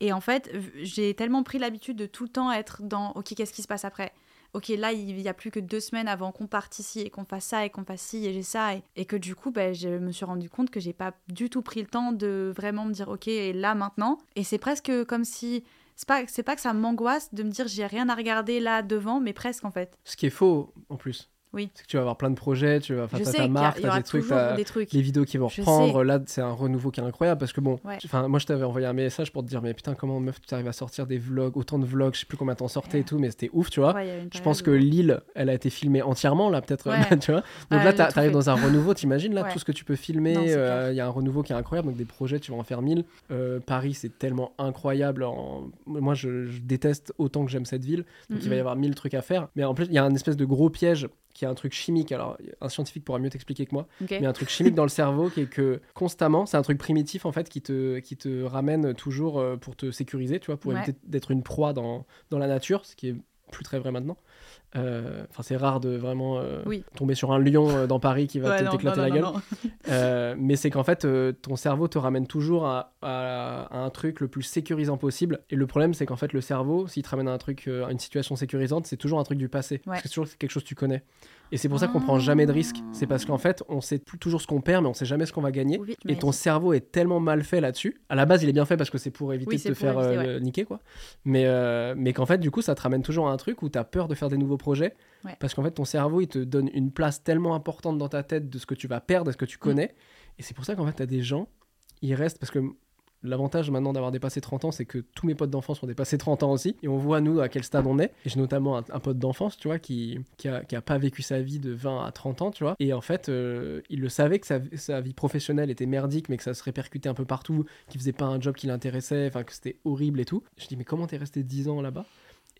et en fait, j'ai tellement pris l'habitude de tout le temps être dans OK, qu'est-ce qui se passe après? Ok, là, il n'y a plus que deux semaines avant qu'on parte ici et qu'on fasse ça et qu'on fasse ci et j'ai ça. Et, que du coup, ben, je me suis rendu compte que j'ai pas du tout pris le temps de vraiment me dire OK, et là, maintenant. Et c'est presque comme si. C'est pas, c'est pas que ça m'angoisse de me dire j'ai rien à regarder là devant, mais presque en fait. Ce qui est faux en plus. Oui. C'est que tu vas avoir plein de projets, tu vas, sais ta marque, y t'as aura des trucs, des trucs. les vidéos qui vont Je reprendre. Là, c'est un renouveau qui est incroyable parce que bon, enfin, moi je t'avais envoyé un message pour te dire, mais putain, comment meuf, tu arrives à sortir des vlogs, autant de vlogs, je sais plus combien t'en sortais et tout, mais c'était ouf, tu vois. Je pense que l'île, elle a été filmée entièrement là, peut-être, [LAUGHS] tu vois. Donc là, t'arrives dans un [LAUGHS] renouveau, t'imagines là tout ce que tu peux filmer. Euh. Il y a un renouveau qui est incroyable, donc des projets, tu vas en faire mille. Euh, Paris, c'est tellement incroyable. en- Moi, je, déteste autant que j'aime cette ville, donc il va y avoir mille trucs à faire. Mais en plus, il y a un espèce de gros piège qui est un truc chimique. Alors, un scientifique pourra mieux t'expliquer que moi. Mais un truc chimique dans le cerveau qui est que constamment, c'est un truc primitif en fait qui te, qui te ramène toujours euh, pour te sécuriser, tu vois, pour Ouais. éviter d'être une proie dans, dans la nature, ce qui est plus très vrai maintenant. Euh, Enfin, c'est rare de vraiment euh, Oui. tomber sur un lion euh, dans Paris qui va Ouais, t'éclater la non, gueule. non, [LAUGHS] mais c'est qu'en fait, ton cerveau te ramène toujours à, à- à un truc le plus sécurisant possible. Et le problème, c'est qu'en fait, le cerveau, s'il te ramène à un truc, à une situation sécurisante, c'est toujours un truc du passé. Parce que c'est toujours quelque chose que tu connais. Et c'est pour ça qu'on prend jamais de risques. C'est parce qu'en fait, on sait toujours ce qu'on perd, mais on sait jamais ce qu'on va gagner. Oui, Et ton cerveau est tellement mal fait là-dessus. À la base, il est bien fait parce que c'est pour éviter Oui, de te faire éviter, euh, niquer, quoi. Mais, euh, mais qu'en fait, du coup, ça te ramène toujours à un truc où tu as peur de faire des nouveaux projets. Ouais. Parce qu'en fait, ton cerveau, il te donne une place tellement importante dans ta tête de ce que tu vas perdre, de ce que Mm. tu connais. Et c'est pour ça qu'en fait, tu as des gens, ils restent parce que. L'avantage maintenant d'avoir dépassé 30 ans, c'est que tous mes potes d'enfance ont dépassé 30 ans aussi. Et on voit, nous, à quel stade on est. Et j'ai notamment un, un pote d'enfance, tu vois, qui, qui, a, qui a pas vécu sa vie de 20 à 30 ans, tu vois. Et en fait, euh, il le savait que sa, sa vie professionnelle était merdique, mais que ça se répercutait un peu partout, qu'il faisait pas un job qui l'intéressait, enfin, que c'était horrible et tout. Je dis, mais comment t'es resté 10 ans là-bas?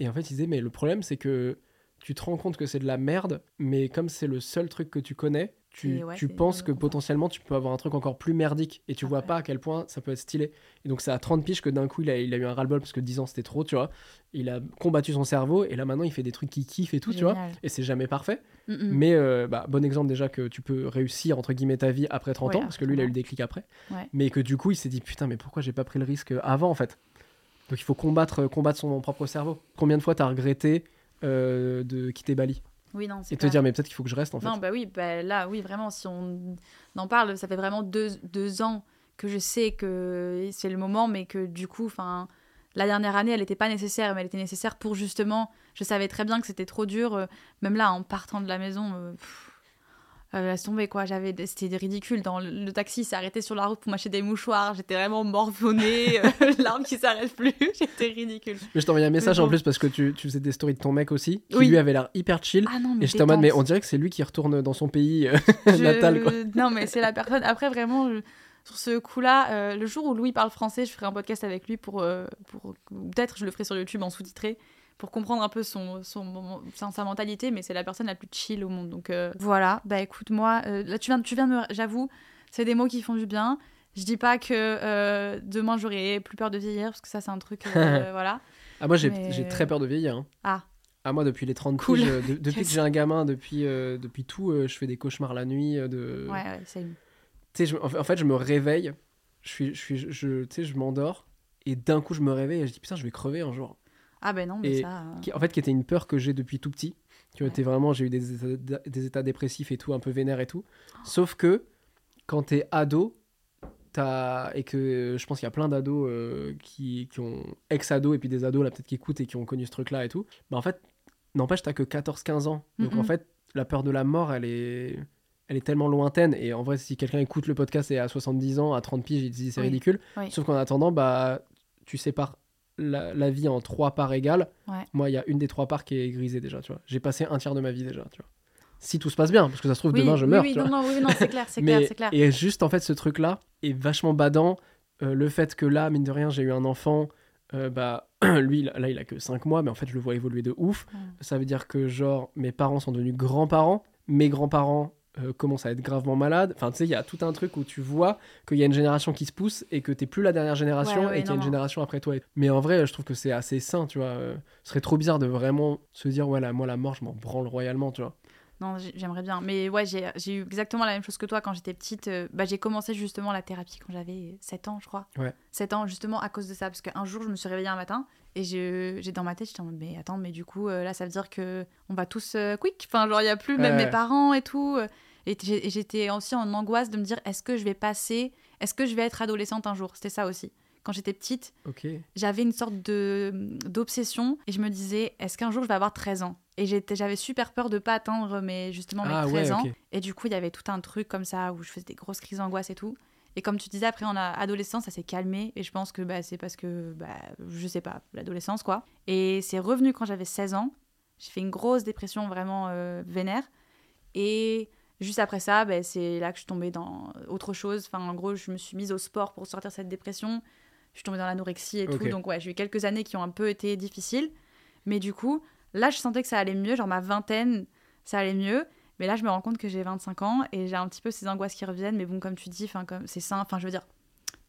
Et en fait, il disait, mais le problème, c'est que tu te rends compte que c'est de la merde, mais comme c'est le seul truc que tu connais, tu, ouais, tu penses que potentiellement tu peux avoir un truc encore plus merdique et tu vois Ouais. pas à quel point ça peut être stylé. Et donc c'est à 30 piges que d'un coup il a, il a eu un ras-le-bol parce que 10 ans c'était trop, tu vois. Il a combattu son cerveau et là maintenant il fait des trucs qu'il kiffe et tout, tu vois. Et c'est jamais parfait. Mm, mm. Mais euh, bah, bon exemple déjà que tu peux réussir entre guillemets ta vie après 30 Ouais, ans, parce que lui il a eu le déclic après. Mais que du coup il s'est dit putain mais pourquoi j'ai pas pris le risque avant en fait? Donc il faut combattre, combattre son propre cerveau. Combien de fois t'as regretté euh, de quitter Bali Oui, non, Et te dire mais peut-être qu'il faut que je reste en fait. Non, bah oui, bah là, oui, vraiment, si on en parle, ça fait vraiment deux, deux ans que je sais que c'est le moment, mais que du coup, enfin, la dernière année, elle n'était pas nécessaire, mais elle était nécessaire pour justement, je savais très bien que c'était trop dur, euh, même là, en partant de la maison, euh, pff, euh, laisse tomber, quoi, j'avais, c'était ridicule, dans le, le taxi s'est arrêté sur la route pour m'acheter des mouchoirs, j'étais vraiment morvonnée, [LAUGHS] euh, [LAUGHS] larmes qui s'arrêtent plus, [LAUGHS] j'étais ridicule. Mais je envoyé un message en plus parce que tu, tu faisais des stories de ton mec aussi, qui Oui. lui avait l'air hyper chill. Ah non, mais et j'étais en mode mais on dirait que c'est lui qui retourne dans son pays euh, Je- natal quoi. Non, mais c'est la personne. Après, vraiment, je- sur ce coup-là, euh, le jour où Louis parle français, je ferai un podcast avec lui pour. euh, pour... ou Peut-être je le ferai sur YouTube en sous-titré pour comprendre un peu son, son, sa, sa mentalité, mais c'est la personne la plus chill au monde. Donc euh, voilà, bah écoute, moi, euh, là tu viens, tu viens de me. J'avoue, c'est des mots qui font du bien. Je dis pas que euh, demain j'aurai plus peur de vieillir, parce que ça c'est un truc. euh, [LAUGHS] voilà. Ah moi j'ai Mais- très peur de vieillir. hein. Ah. Ah moi depuis les 30 Cool. piges, de- [LAUGHS] depuis que j'ai un gamin, depuis, euh, depuis tout, euh, je fais des cauchemars la nuit. euh, de... Ouais, ouais, c'est. Tu sais, en fait- en fait je me réveille, je suis, je suis, je, tu sais, je m'endors et d'un coup je me réveille et je dis putain je vais crever un jour. Ah ben non, mais Et ça. euh, Qui- en fait qui était une peur que j'ai depuis tout petit. Qui ont Ouais. été vraiment, j'ai eu des états, des états dépressifs et tout, un peu vénères et tout. Sauf que quand t'es ado, t'as et que euh, je pense qu'il y a plein d'ados euh, qui, qui ont ex-ados et puis des ados là peut-être qui écoutent et qui ont connu ce truc-là et tout. Bah en fait, n'empêche t'as que 14-15 ans. Donc en fait, la peur de la mort, elle est elle est tellement lointaine et en vrai si quelqu'un écoute le podcast et à 70 ans, à 30 piges, il dit c'est Oui. ridicule. Oui. Sauf qu'en attendant, bah tu sépares la, la vie en trois parts égales. Ouais. Moi, il y a une des trois parts qui est grisée déjà, tu vois. J'ai passé un tiers de ma vie déjà, tu vois. Si tout se passe bien, parce que ça se trouve Oui, demain je meurs, Oui, tu non, vois. non, oui, non, c'est clair, [LAUGHS] c'est clair, c'est clair. Et juste en fait ce truc là est vachement badant. Euh, le fait que là, mine de rien, j'ai eu un enfant, euh, bah [CLEARS THROAT] lui là, là, il a que 5 mois, mais en fait je le vois évoluer de ouf. Mm. Ça veut dire que genre mes parents sont devenus grands-parents, mes grands-parents euh, commencent à être gravement malades. Enfin tu sais, il y a tout un truc où tu vois qu'il y a une génération qui se pousse et que t'es plus la dernière génération Ouais, ouais, et qu'il y a non, une non. génération après toi. Mais en vrai, je trouve que c'est assez sain, tu vois. Euh, ce serait trop bizarre de vraiment se dire ouais là, moi la mort, je m'en branle royalement, tu vois. Non, j'ai- j'aimerais bien. Mais ouais, j'ai j'ai eu exactement la même chose que toi quand j'étais petite. Euh, bah, j'ai commencé justement la thérapie quand j'avais 7 ans, je crois. Ouais. 7 ans, justement à cause de ça. Parce qu'un jour, je me suis réveillée un matin et je- j'ai dans ma tête, j'étais en mode, mais attends, mais du coup, euh, là, ça veut dire que on va tous euh, quick. Enfin, genre, il n'y a plus, même Ouais. mes parents et tout. euh, Et j'étais aussi en angoisse de me dire, est-ce que je vais passer, est-ce que je vais être adolescente un jour? C'était ça aussi. Quand j'étais petite, j'avais une sorte de d'obsession et je me disais est-ce qu'un jour je vais avoir 13 ans? Et j'avais super peur de pas atteindre mes justement mes Ah 13 ouais, ans et du coup il y avait tout un truc comme ça où je faisais des grosses crises d'angoisse et tout et comme tu disais après en adolescence ça s'est calmé et je pense que bah, c'est parce que bah, je sais pas l'adolescence quoi et c'est revenu quand j'avais 16 ans j'ai fait une grosse dépression vraiment euh, vénère et juste après ça bah, c'est là que je suis tombée dans autre chose enfin en gros je me suis mise au sport pour sortir de cette dépression je suis tombée dans l'anorexie et tout. Donc ouais, j'ai eu quelques années qui ont un peu été difficiles. Mais du coup, là, je sentais que ça allait mieux. Genre ma vingtaine, ça allait mieux. Mais là, je me rends compte que j'ai 25 ans et j'ai un petit peu ces angoisses qui reviennent. Mais bon, comme tu dis, 'fin, comme c'est ça. Enfin, je veux dire,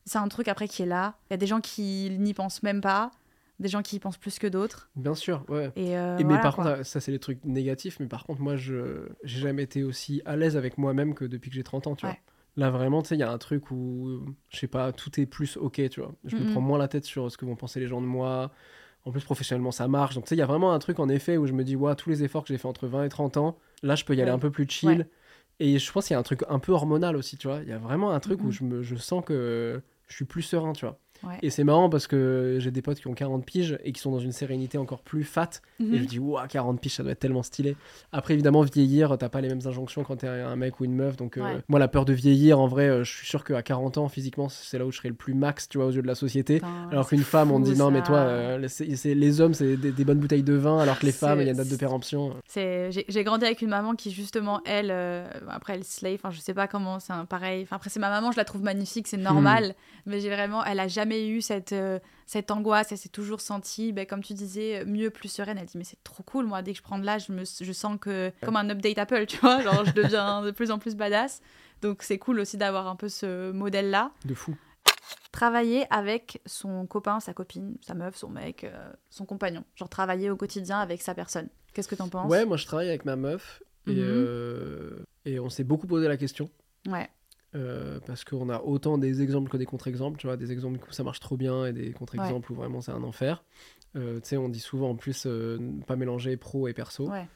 c'est un truc après qui est là. Il y a des gens qui n'y pensent même pas. Des gens qui y pensent plus que d'autres. Bien sûr, ouais. Et, euh, Et mais voilà, par quoi. contre, ça c'est les trucs négatifs, mais par contre, moi, je j'ai jamais été aussi à l'aise avec moi-même que depuis que j'ai 30 ans, tu vois. Là, vraiment, tu sais, il y a un truc où, je sais pas, tout est plus ok, tu vois. Je me prends moins la tête sur ce que vont penser les gens de moi. En plus, professionnellement, ça marche. Donc, tu sais, il y a vraiment un truc, en effet, où je me dis, ouais, tous les efforts que j'ai fait entre 20 et 30 ans, là, je peux y aller Ouais. un peu plus chill. Ouais. Et je pense qu'il y a un truc un peu hormonal aussi, tu vois. Il y a vraiment un truc où Mhm. je, me, je sens que je suis plus serein, tu vois. Ouais. Et c'est marrant parce que j'ai des potes qui ont 40 piges et qui sont dans une sérénité encore plus fat. Et je Mhm. dis, ouah, 40 piges, ça doit être tellement stylé. Après, évidemment, vieillir, t'as pas les mêmes injonctions quand t'es un mec ou une meuf. Donc, euh, moi, la peur de vieillir, en vrai, euh, je suis sûr qu'à 40 ans, physiquement, c'est là où je serai le plus max, tu vois, aux yeux de la société. Putain, Alors qu'une femme, on dit, non, mais toi, euh, c'est- les hommes, c'est des, des bonnes bouteilles de vin, alors que les femmes, il y a une date de péremption. J'ai, grandi avec une maman qui justement elle, après elle slave, enfin je sais pas comment, c'est pareil. Enfin après c'est ma maman, je la trouve magnifique, c'est normal. Mais j'ai vraiment, elle a jamais jamais eu cette, euh, cette angoisse, elle s'est toujours sentie, ben, comme tu disais, mieux, plus sereine. Elle dit, mais c'est trop cool, moi, dès que je prends de l'âge, je, me- je sens que, comme un update Apple, tu vois, genre je deviens de plus en plus badass. Donc c'est cool aussi d'avoir un peu ce modèle-là. De fou. Travailler avec son copain, sa copine, sa meuf, son mec, euh, son compagnon. Genre travailler au quotidien avec sa personne. Qu'est-ce que t'en penses? Ouais, moi je travaille avec ma meuf et, Mhm. euh, et on s'est beaucoup posé la question. Ouais, euh, parce qu'on a autant des exemples que des contre-exemples, tu vois, des exemples où ça marche trop bien et des contre-exemples où vraiment c'est un enfer. Euh, tu sais, on dit souvent en plus euh, pas mélanger pro et perso. ouais,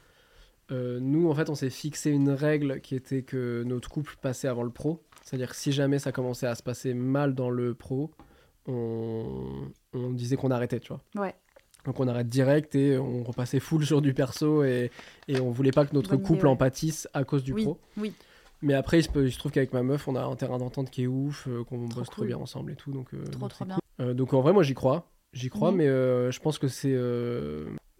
nous, en fait, on s'est fixé une règle qui était que notre couple passait avant le pro. C'est-à-dire que si jamais ça commençait à se passer mal dans le pro, on, on disait qu'on arrêtait, tu vois. ouais. Donc on arrête direct et on repassait full sur du perso et, et on voulait pas que notre Bonne couple en pâtisse à cause du oui, pro. oui. Mais après, il se, peut- il se trouve qu'avec ma meuf, on a un terrain d'entente qui est ouf, euh, qu'on Trop bosse trop bien ensemble et tout. Donc, euh, Trop, donc trop c'est bien. cool. Euh, donc en vrai, moi j'y crois. J'y crois, Mhm. mais je pense que c'est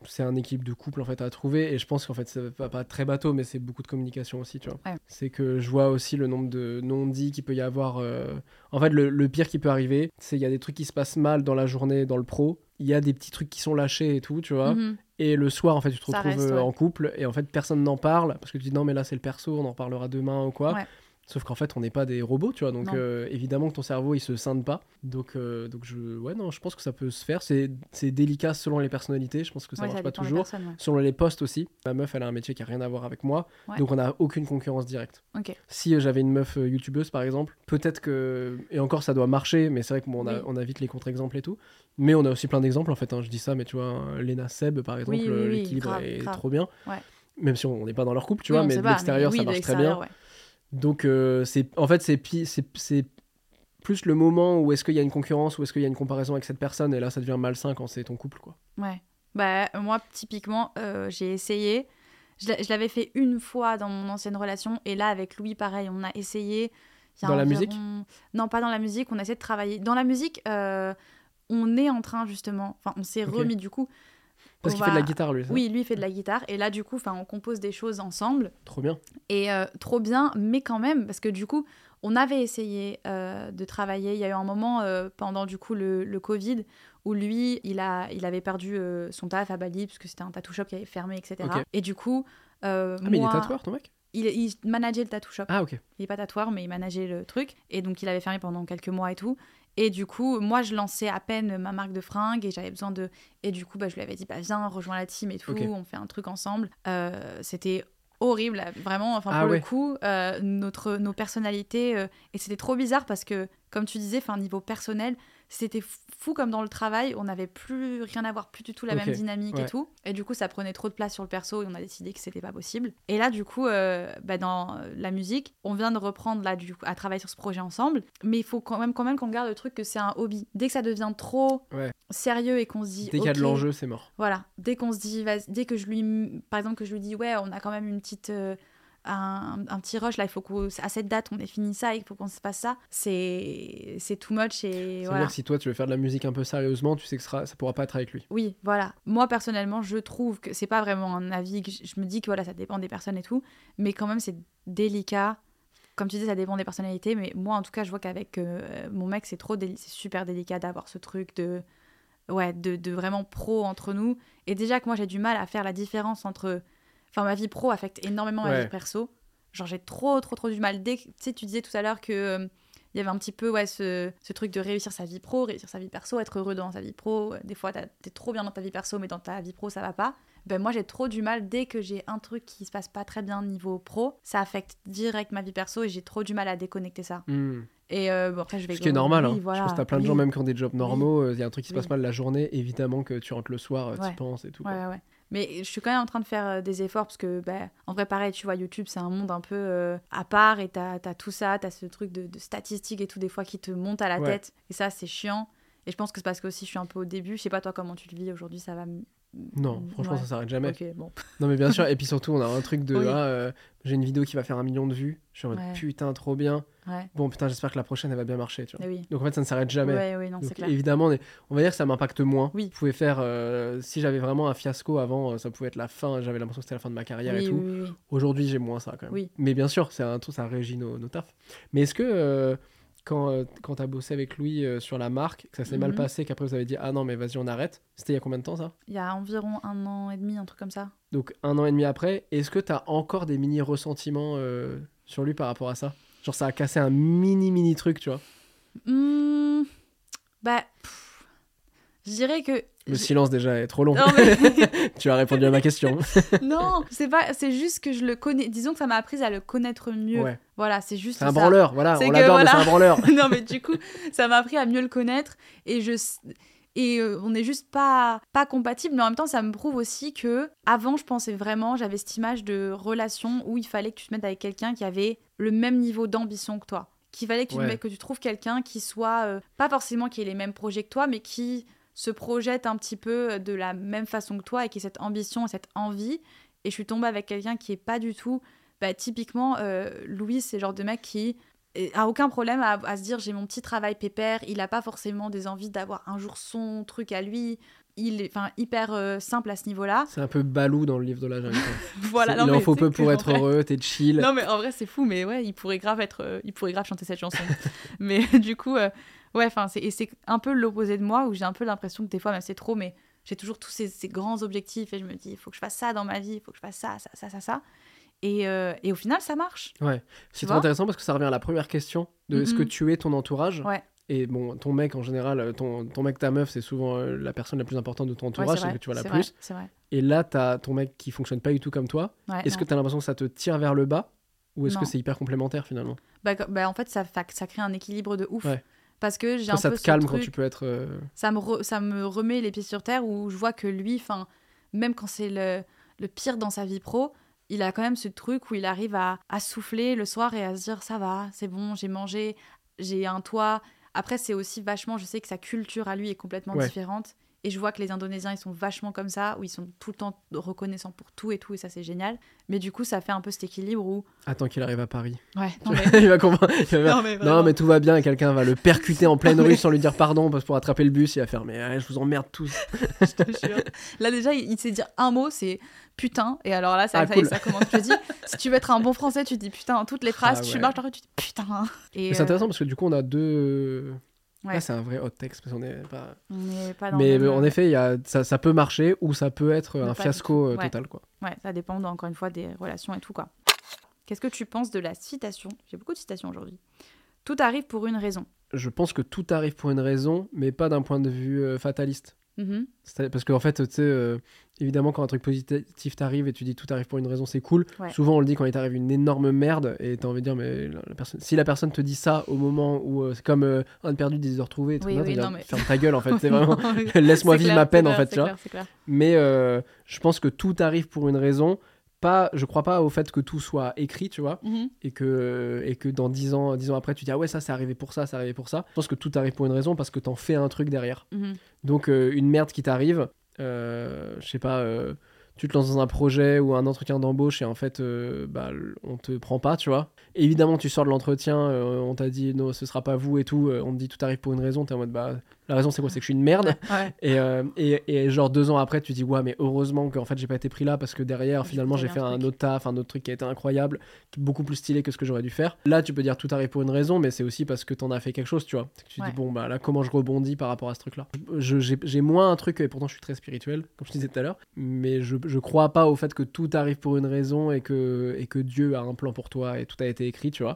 c'est un équilibre de couple en fait à trouver. Et je pense qu'en fait, ça va pas très bateau, mais c'est beaucoup de communication aussi, tu vois. Ouais. C'est que je vois aussi le nombre de non-dits qu'il peut y avoir. euh, En fait, le, le pire qui peut arriver, c'est il y a des trucs qui se passent mal dans la journée, dans le pro. Il y a des petits trucs qui sont lâchés et tout, tu vois. Mhm. Et le soir, en fait, tu te retrouves reste, euh, ouais. en couple et en fait, personne n'en parle parce que tu dis non, mais là, c'est le perso, on en reparlera demain ou quoi. Ouais. Sauf qu'en fait, on n'est pas des robots, tu vois. Donc, euh, évidemment que ton cerveau, il se scinde pas. Donc, euh, donc je, ouais, non, je pense que ça peut se faire. C'est c'est délicat selon les personnalités. Je pense que ça Ouais, marche pas toujours. ouais. Selon les postes aussi. Ma meuf, elle a un métier qui a rien à voir avec moi. Ouais. Donc, on n'a aucune concurrence directe. Si euh, j'avais une meuf youtubeuse, par exemple, peut-être que. Et encore, ça doit marcher, mais c'est vrai qu'on on a, Oui. on a vite les contre-exemples et tout. Mais on a aussi plein d'exemples, en fait. hein. Je dis ça, mais tu vois, Lena Seb, par exemple, Oui, oui, oui, l'équilibre grave, est grave. trop bien. Même si on n'est pas dans leur couple, tu vois, mais de l'extérieur, ça marche très bien. Donc, euh, c'est en fait, c'est plus le moment où est-ce qu'il y a une concurrence, ou est-ce qu'il y a une comparaison avec cette personne, et là, ça devient malsain quand c'est ton couple, quoi. Ouais. Bah, moi, typiquement, euh, j'ai essayé. Je l'a- je l'avais fait une fois dans mon ancienne relation. Et là, avec Louis, pareil, on a essayé. a Dans la musique? Non, pas dans la musique. On a essayé de travailler. Dans la musique, euh, on est en train, justement. Enfin, on s'est remis du coup. Parce qu'il fait de la guitare, lui, ça Oui, lui, il fait de la guitare. Et là, du coup, on compose des choses ensemble. Trop bien. Et euh, trop bien, mais quand même, parce que du coup, on avait essayé euh, de travailler. Il y a eu un moment euh, pendant du coup le, le Covid où lui, il, a, il avait perdu son taf à Bali parce que c'était un tattoo shop qui avait fermé, etc. Et du coup, Ah, mais il est moi- tatoueur, ton mec? il, il manageait le tattoo shop. Ah, ok. Il est pas tatoueur, mais il manageait le truc. Et donc, il avait fermé pendant quelques mois et tout. Et du coup, moi, je lançais à peine ma marque de fringues et j'avais besoin de. Et du coup, bah, je lui avais dit, bah, viens, rejoins la team et tout. On fait un truc ensemble. Euh, c'était horrible, vraiment. Enfin, Ah pour ouais. le coup, euh, notre, nos personnalités. euh, et c'était trop bizarre parce que, comme tu disais, enfin, niveau personnel, c'était fou comme dans le travail. On n'avait plus rien à voir, plus du tout la même dynamique ouais. et tout. Et du coup, ça prenait trop de place sur le perso et on a décidé que c'était pas possible. Et là, du coup, euh, bah, dans euh, la musique, on vient de reprendre là, du coup, à travailler sur ce projet ensemble. Mais il faut quand même, quand même qu'on garde le truc que c'est un hobby. Dès que ça devient trop Ouais. sérieux et qu'on se dit. Dès qu'il y a de l'enjeu, c'est mort. Voilà. Dès qu'on se dit, dès que je lui, par exemple, que je lui dis, ouais, on a quand même une petite. euh, un, un petit rush là, il faut qu'à cette date on ait fini ça, il faut qu'on se fasse ça. C'est c'est too much et voilà. que si toi, tu veux faire de la musique un peu sérieusement, tu sais que ça, ça pourra pas être avec lui. Oui, voilà. Moi, personnellement, je trouve que c'est pas vraiment un avis. Que je, je me dis que voilà, ça dépend des personnes et tout. Mais quand même, c'est délicat. Comme tu dis, ça dépend des personnalités. Mais moi, en tout cas, je vois qu'avec euh, mon mec, c'est trop déli- c'est super délicat d'avoir ce truc de. Ouais, de, de vraiment pro entre nous. Et déjà que moi, j'ai du mal à faire la différence entre. Enfin, ma vie pro affecte énormément ma Ouais. vie perso. Genre, j'ai trop, trop, trop du mal. Dès que. Tu sais, tu disais tout à l'heure que. euh, il y avait un petit peu ouais, ce, ce truc de réussir sa vie pro, réussir sa vie perso, être heureux dans sa vie pro. Des fois, t'es trop bien dans ta vie perso, mais dans ta vie pro, ça va pas. Ben, moi, j'ai trop du mal. Dès que j'ai un truc qui se passe pas très bien niveau pro, ça affecte direct ma vie perso et j'ai trop du mal à déconnecter ça. Hmm. Et euh, bon, après, je vais. Ce qui est normal. Oui, hein. voilà, Je pense que t'as plein de oui. gens, même qui ont des jobs normaux, il y a un truc qui se passe mal la journée, évidemment que tu rentres le soir, euh, Ouais. tu penses et tout. quoi. Ouais, ouais. Mais je suis quand même en train de faire euh, des efforts parce que, bah, en vrai, pareil, tu vois, YouTube, c'est un monde un peu euh, à part et t'as as tout ça, t'as ce truc de, de statistiques et tout, des fois, qui te monte à la Ouais. tête. Et ça, c'est chiant. Et je pense que c'est parce que aussi je suis un peu au début. Je sais pas toi comment tu le vis aujourd'hui, ça va. Non, franchement, Ouais. ça s'arrête jamais. Ok, bon. [LAUGHS] Non, mais bien sûr, et puis surtout, on a un truc de Oui. ah, euh, j'ai une vidéo qui va faire un million de vues. Je suis en mode putain, trop bien. Ouais, Bon, putain, j'espère que la prochaine, elle va bien marcher. Tu vois. Eh oui. Donc en fait, ça ne s'arrête jamais. Ouais, oui, non, Donc, c'est clair. évidemment, on, va dire que ça m'impacte moins. Oui. Vous pouvez faire, euh, si j'avais vraiment un fiasco avant, euh, ça pouvait être la fin, j'avais l'impression que c'était la fin de ma carrière et tout. Aujourd'hui, j'ai moins ça quand même. Oui. Mais bien sûr, c'est un truc, ça régit nos, nos tafs. Mais est-ce que, euh, quand, euh, quand tu as bossé avec Louis euh, sur la marque, que ça s'est mal Mhm. passé, qu'après vous avez dit ah non mais vas-y on arrête. C'était il y a combien de temps ça? Il y a environ un an et demi, un truc comme ça. Donc un an et demi après, est-ce que tu as encore des mini ressentiments euh, sur lui par rapport à ça? Genre ça a cassé un mini mini truc, tu vois Hmm, bah, pff, je dirais que. Le silence déjà est trop long. Non, mais- [LAUGHS] tu as répondu à ma question. [LAUGHS] non, c'est pas, c'est juste que je le connais. Disons que ça m'a appris à le connaître mieux. ouais. Voilà, c'est juste C'est un branleur, voilà, C'est on que, l'adore mais voilà. c'est un branleur. [LAUGHS] non, mais du coup, ça m'a appris à mieux le connaître et je et euh, on n'est juste pas pas compatibles mais en même temps ça me prouve aussi que avant je pensais vraiment j'avais cette image de relation où il fallait que tu te mettes avec quelqu'un qui avait le même niveau d'ambition que toi qu'il fallait que tu, Ouais. que tu trouves quelqu'un qui soit euh, pas forcément qui ait les mêmes projets que toi mais qui se projette un petit peu de la même façon que toi et qui ait cette ambition et cette envie et je suis tombée avec quelqu'un qui est pas du tout bah, typiquement euh, Louis c'est le genre de mec qui a aucun problème à, à se dire j'ai mon petit travail pépère. Il a pas forcément des envies d'avoir un jour son truc à lui. Il est hyper euh, simple à ce niveau-là. C'est un peu balou dans le livre de la jungle. [LAUGHS] Voilà. Non, il en faut peu pour être vrai- heureux, t'es chill. Non mais en vrai c'est fou, mais ouais, il pourrait grave être, euh, il pourrait grave chanter cette chanson. [LAUGHS] mais du coup, euh, ouais, enfin c'est c'est un peu l'opposé de moi où j'ai un peu l'impression que des fois même c'est trop, mais j'ai toujours tous ces, ces grands objectifs et je me dis il faut que je fasse ça dans ma vie, il faut que je fasse ça, ça, ça, ça, ça. Et, euh, et au final ça marche. Ouais. C'est très intéressant parce que ça revient à la première question de est-ce que Mhm. tu es ton entourage? Ouais. Et bon, ton mec en général, euh, ton, ton mec, ta meuf, c'est souvent euh, la personne la plus importante de ton Ouais, entourage, c'est c'est que tu vois la plus. vrai, C'est vrai. Et là, t'as ton mec qui fonctionne pas du tout comme toi. Ouais, Est-ce que tu as l'impression que ça te tire vers le bas? Ou est-ce que c'est hyper complémentaire finalement? Bah, bah, en fait, ça, ça crée un équilibre de ouf. Ouais. Parce que j'ai un ça peu te ce calme truc, quand tu peux être. euh, ça, me re- ça me remet les pieds sur terre où je vois que lui, enfin, même quand c'est le, le pire dans sa vie pro, il a quand même ce truc où il arrive à, à souffler le soir et à se dire ça va, c'est bon, j'ai mangé, j'ai un toit. Après, c'est aussi vachement, je sais que sa culture à lui est complètement Ouais. différente. Et je vois que les Indonésiens, ils sont vachement comme ça, où ils sont tout le temps reconnaissants pour tout et tout, et ça, c'est génial. Mais du coup, ça fait un peu cet équilibre où. Attends qu'il arrive à Paris. Ouais, [LAUGHS] non, mais. il va comprendre. il va- [LAUGHS] Non, mais Non, vraiment. mais tout va bien et quelqu'un va le percuter en pleine rue sans lui dire pardon parce que pour attraper le bus, il va faire mais je vous emmerde tous. [LAUGHS] je te jure. Là déjà, il, il sait dire un mot, c'est putain. Et alors là, ça, Ah, ça, cool. ça commence. Je te dis, si tu veux être un bon français, tu dis putain toutes les phrases. Ah, Tu ouais. marches dans la rue, tu dis putain. Et c'est euh, intéressant parce que du coup, on a deux. Ouais. Là, c'est un vrai hot text parce qu'on est pas. on pas dans Mais le en effet, il y a... ça, ça peut marcher ou ça peut être un fiasco euh, Ouais. total quoi. Ouais, ça dépend encore une fois des relations et tout quoi. Qu'est-ce que tu penses de la citation? J'ai beaucoup de citations aujourd'hui. Tout arrive pour une raison. Je pense que tout arrive pour une raison, mais pas d'un point de vue euh, fataliste. Mhm. Parce qu'en fait, tu sais, euh, évidemment, quand un truc positif t'arrive et tu dis tout arrive pour une raison, c'est cool. Ouais. Souvent, on le dit quand il t'arrive une énorme merde et t'as envie de dire, mais la, la personne... si la personne te dit ça au moment où euh, c'est comme euh, un de perdu, dix heures trouvées, Oui, oui, mais- ferme ta gueule en [LAUGHS] fait. C'est vraiment [LAUGHS] laisse-moi vivre clair, ma peine en clair, fait, c'est tu vois. clair, clair. Mais euh, je pense que tout arrive pour une raison. Pas, je crois pas au fait que tout soit écrit, tu vois, Mhm. et que, et que dans 10 ans, 10 ans après, tu dis ah ouais, ça c'est arrivé pour ça, c'est arrivé pour ça. Je pense que tout arrive pour une raison parce que t'en fais un truc derrière. Mhm. Donc euh, une merde qui t'arrive, euh, je sais pas, euh, tu te lances dans un projet ou un entretien d'embauche et en fait, euh, bah, on te prend pas, tu vois. Évidemment, tu sors de l'entretien, on t'a dit non, ce sera pas vous et tout, on te dit tout arrive pour une raison, t'es en mode bah la raison c'est quoi, c'est que je suis une merde. [LAUGHS] Ouais. Et, euh, et, et genre deux ans après, tu dis ouais, mais heureusement qu'en fait j'ai pas été pris là parce que derrière, finalement, j'ai fait un truc. autre taf, un autre truc qui a été incroyable, beaucoup plus stylé que ce que j'aurais dû faire. Là, tu peux dire tout arrive pour une raison, mais c'est aussi parce que t'en as fait quelque chose, tu vois. Que tu Ouais. dis bon, bah là, comment je rebondis par rapport à ce truc-là? J'ai moins un truc, et pourtant je suis très spirituel, comme je disais tout à l'heure, mais je, je crois pas au fait que tout arrive pour une raison et que, et que Dieu a un plan pour toi et tout a été écrit, tu vois.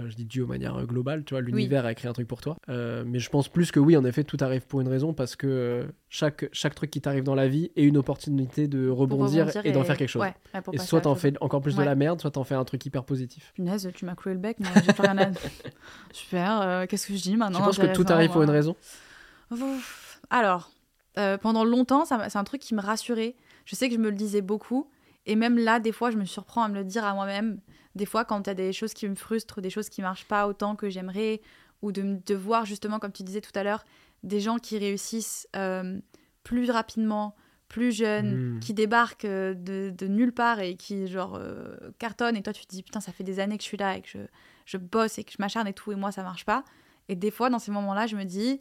Euh, je dis Dieu de manière euh, globale, tu vois, l'univers a écrit un truc pour toi. Euh, mais je pense plus que oui, en effet, tout arrive pour une raison parce que euh, chaque, chaque truc qui t'arrive dans la vie est une opportunité de rebondir, et d'en faire quelque chose. Ouais, et soit t'en fais encore plus de la merde, soit t'en fais un truc hyper positif. Punaise, tu m'as cloué le bec, moi j'ai plus rien à... [LAUGHS] Super, euh, qu'est-ce que je dis maintenant tu penses que tout arrive pour une raison Ouf. Alors, pendant longtemps, c'est un truc qui me rassurait. Je sais que je me le disais beaucoup. Et même là, des fois, je me surprends à me le dire à moi-même. Des fois, quand il y a des choses qui me frustrent, des choses qui marchent pas autant que j'aimerais, ou de, de voir justement, comme tu disais tout à l'heure, des gens qui réussissent euh, plus rapidement, plus jeunes, Mm. qui débarquent euh, de, de nulle part et qui, genre, euh, cartonnent. Et toi, tu te dis, putain, ça fait des années que je suis là et que je, je bosse et que je m'acharne et tout, et moi, ça marche pas. Et des fois, dans ces moments-là, je me dis,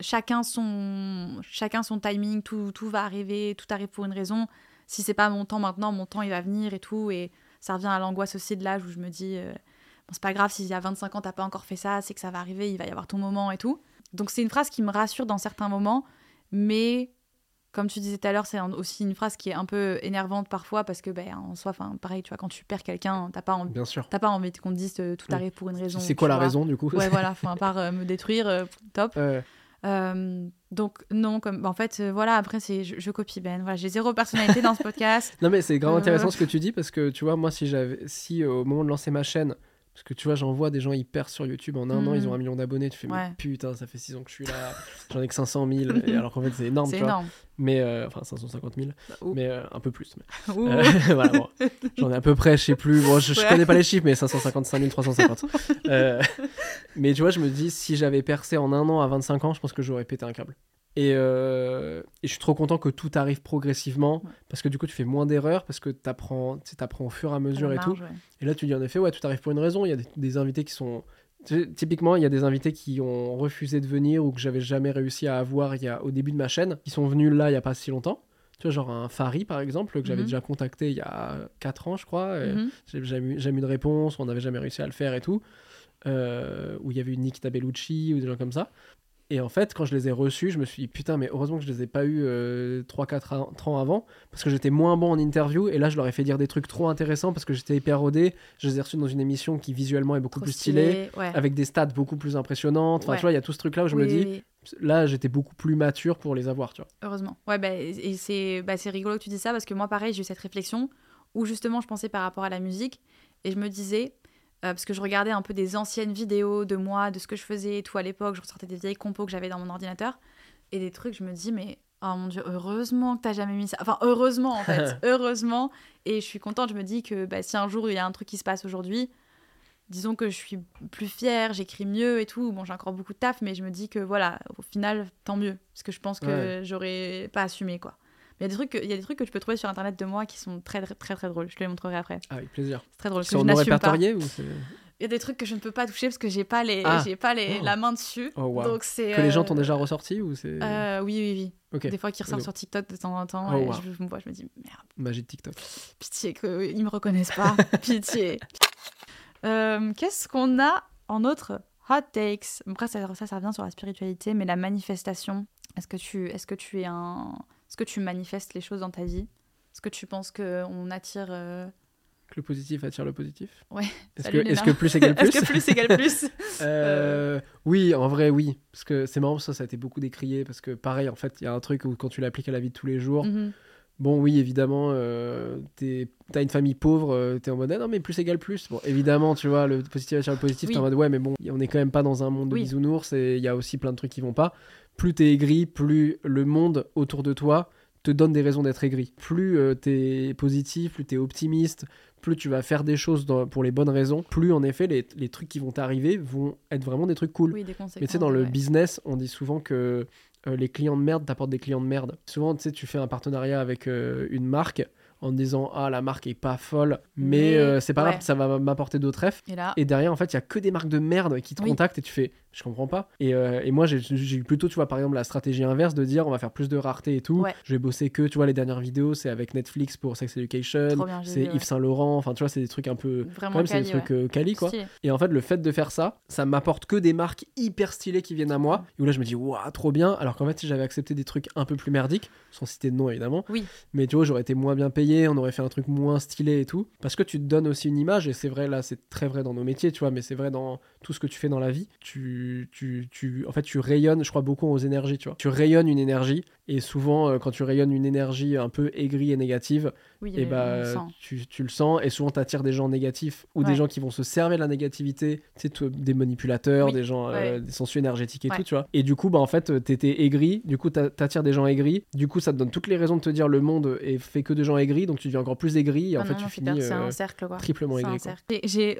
chacun son, chacun son timing, tout, tout va arriver, tout arrive pour une raison. Si c'est pas mon temps maintenant, mon temps il va venir et tout. Et ça revient à l'angoisse aussi de l'âge où je me dis, euh, c'est pas grave, s'il y a 25 ans, t'as pas encore fait ça, c'est que ça va arriver, il va y avoir ton moment et tout. Donc c'est une phrase qui me rassure dans certains moments, mais comme tu disais tout à l'heure, c'est aussi une phrase qui est un peu énervante parfois parce que, ben, en soi, pareil, tu vois, quand tu perds quelqu'un, t'as pas envie, Bien sûr. t'as pas envie qu'on te dise euh, tout arrive pour une raison. C'est quoi la vois. raison du coup? Ouais, voilà, [LAUGHS] enfin, à part euh, me détruire, euh, top. Euh, donc non, comme en fait, euh, voilà. Après, c'est je, je copie Ben. Voilà, j'ai zéro personnalité dans ce [LAUGHS] podcast. Non mais c'est grave Euh. intéressant ce que tu dis parce que tu vois moi si j'avais si au moment de lancer ma chaîne parce que tu vois j'en vois des gens hyper sur YouTube en un an Mhm. ils ont un million d'abonnés tu fais mais putain ça fait 6 ans que je suis là j'en ai que 500 000 et [LAUGHS] alors qu'en fait c'est énorme c'est tu vois énorme. mais euh, enfin 550 000 Ouh. mais euh, un peu plus mais, [LAUGHS] euh, [LAUGHS] voilà, bon. j'en ai à peu près je sais plus bon je, je Ouais. connais pas les chiffres mais 555 350 Euh, mais tu vois je me dis si j'avais percé en un an à 25 ans je pense que j'aurais pété un câble et, euh, et je suis trop content que tout arrive progressivement Ouais. parce que du coup tu fais moins d'erreurs parce que tu apprends, au fur et à À mesure et tout. ouais. Et là tu dis en effet ouais tout arrive pour une raison. Il y a des, des invités qui sont typiquement il y a des invités qui ont refusé de venir ou que j'avais jamais réussi à avoir il y a, au début de ma chaîne qui sont venus là il y a pas si longtemps. Tu vois genre un Fari par exemple que j'avais Mhm. déjà contacté il y a 4 ans je crois. Mhm. j'ai jamais, eu- jamais eu de réponse, on n'avait jamais réussi à le faire et tout. Euh, où il y avait eu Nikita Bellucci ou des gens comme ça. Et en fait, quand je les ai reçus, je me suis dit putain, mais heureusement que je les ai pas eu 3-4 ans avant, parce que j'étais moins bon en interview, et là je leur ai fait dire des trucs trop intéressants parce que j'étais hyper rodé. Je les ai reçus dans une émission qui visuellement est beaucoup Trop plus stylée, stylé, ouais. avec des stats beaucoup plus impressionnantes. Enfin, Ouais. tu vois, il y a tout ce truc là où je Oui, me dis, oui, oui. là j'étais beaucoup plus mature pour les avoir, tu vois. Heureusement. Ouais, bah, et c'est bah, c'est rigolo que tu dis ça parce que moi, pareil, j'ai eu cette réflexion où justement je pensais par rapport à la musique et je me disais, euh, parce que je regardais un peu des anciennes vidéos de moi, de ce que je faisais et tout à l'époque, je ressortais des vieilles compos que j'avais dans mon ordinateur et des trucs, je me dis, mais oh mon dieu, heureusement que t'as jamais mis ça. Enfin, heureusement en fait, [LAUGHS] heureusement. Et je suis contente, je me dis que bah, si un jour il y a un truc qui se passe aujourd'hui, disons que je suis plus fière, j'écris mieux et tout. Bon, j'ai encore beaucoup de taf, mais je me dis que voilà, au final, tant mieux. Parce que je pense que Ouais. j'aurais pas assumé, quoi. Il y a des trucs que- il y a des trucs que tu peux trouver sur internet de moi qui sont très très très, très drôles. Je te les montrerai après. Ah, avec plaisir. C'est très drôle. N'assume pas. répertoriés ou Il y a des trucs que je ne peux pas toucher parce que j'ai pas les, Ah. j'ai pas les, Oh. la main dessus. Oh, wow. Donc c'est. Que les gens euh, t'ont déjà ressorti ou c'est euh, oui, oui, oui. Ok, Des fois qui ressortent sur TikTok de temps en temps. Oh, et wow. je, je me vois, je me dis merde, magie de TikTok. pitié qu'ils me reconnaissent pas. [LAUGHS] Pitié. Euh, Qu'est-ce qu'on a en autre? Hot takes Après, ça, ça, ça revient sur la spiritualité, mais la manifestation. Est-ce que tu, est-ce que tu es un, est-ce que tu manifestes les choses dans ta vie? Est-ce que tu penses que on attire euh, Que le positif attire le positif? Ouais. [LAUGHS] Est-ce que, plus égale plus Est-ce que plus? égale plus? [LAUGHS] Euh, Oui, en vrai, oui. Parce que c'est marrant, ça, ça a été beaucoup décrié. Parce que pareil, en fait, il y a un truc où quand tu l'appliques à la vie de tous les jours, Mhm. bon, oui, évidemment, euh, t'as une famille pauvre, euh, t'es en mode, ah non, mais plus égale plus. Bon, évidemment, tu vois, le positif attire le positif, Oui. t'es en mode, ouais, mais bon, on est quand même pas dans un monde de Oui. bisounours et il y a aussi plein de trucs qui vont pas. Plus t'es aigri, plus le monde autour de toi te donne des raisons d'être aigri. Plus euh, t'es positif, plus t'es optimiste, plus tu vas faire des choses dans- pour les bonnes raisons, plus en effet les, les trucs qui vont t'arriver vont être vraiment des trucs cool. Oui, des. Mais tu sais, dans le ouais. business, on dit souvent que euh, les clients de merde t'apportent des clients de merde. Souvent, tu sais, tu fais un partenariat avec euh, une marque en disant Ah, la marque est pas folle, mais, Mais, euh, c'est pas ouais. grave, ça va m'apporter d'autres refs. Et là, Et derrière, en fait, il y a que des marques de merde qui te Oui. contactent et tu fais Je comprends pas. Et, euh, et moi, j'ai eu plutôt, tu vois, par exemple, la stratégie inverse de dire On va faire plus de rareté et tout. Ouais. Je vais bosser que, tu vois, les dernières vidéos, c'est avec Netflix pour Sex Education, c'est Yves. Saint Laurent, enfin, tu vois, c'est des trucs un peu. vraiment Quand même, c'est des trucs ouais. euh, quali, quoi. Stylé. Et en fait, le fait de faire ça, ça m'apporte que des marques hyper stylées qui viennent à moi. Et où là, je me dis, waouh, trop bien. Alors qu'en fait, si j'avais accepté des trucs un peu plus merdiques, sans citer de nom évidemment, Oui. mais tu vois, j'aurais été moins bien payé, on aurait fait un truc moins stylé et tout. Parce que tu te donnes aussi une image, et c'est vrai, là, c'est très vrai dans nos métiers, tu vois, mais c'est vrai dans tout ce que tu fais dans la vie. Tu, tu, tu, en fait, tu rayonnes, je crois beaucoup aux énergies, tu vois. Tu rayonnes une énergie, et souvent, euh, quand tu rayonnes une énergie un peu aigrie et négative, Oui, et on bah tu, tu le sens. Et souvent t'attires des gens négatifs ou des gens qui vont se servir de la négativité tu sais des manipulateurs Oui, des gens euh, ouais. des sensus énergétiques et Ouais. tout tu vois. Et du coup bah en fait euh, t'étais aigri. Du coup t'a- t'attires des gens aigris. Du coup ça te donne toutes les raisons de te dire le monde est fait que de gens aigris. Donc tu deviens encore plus aigri. Et en Ah fait non, tu finis euh, un cercle, quoi. triplement aigri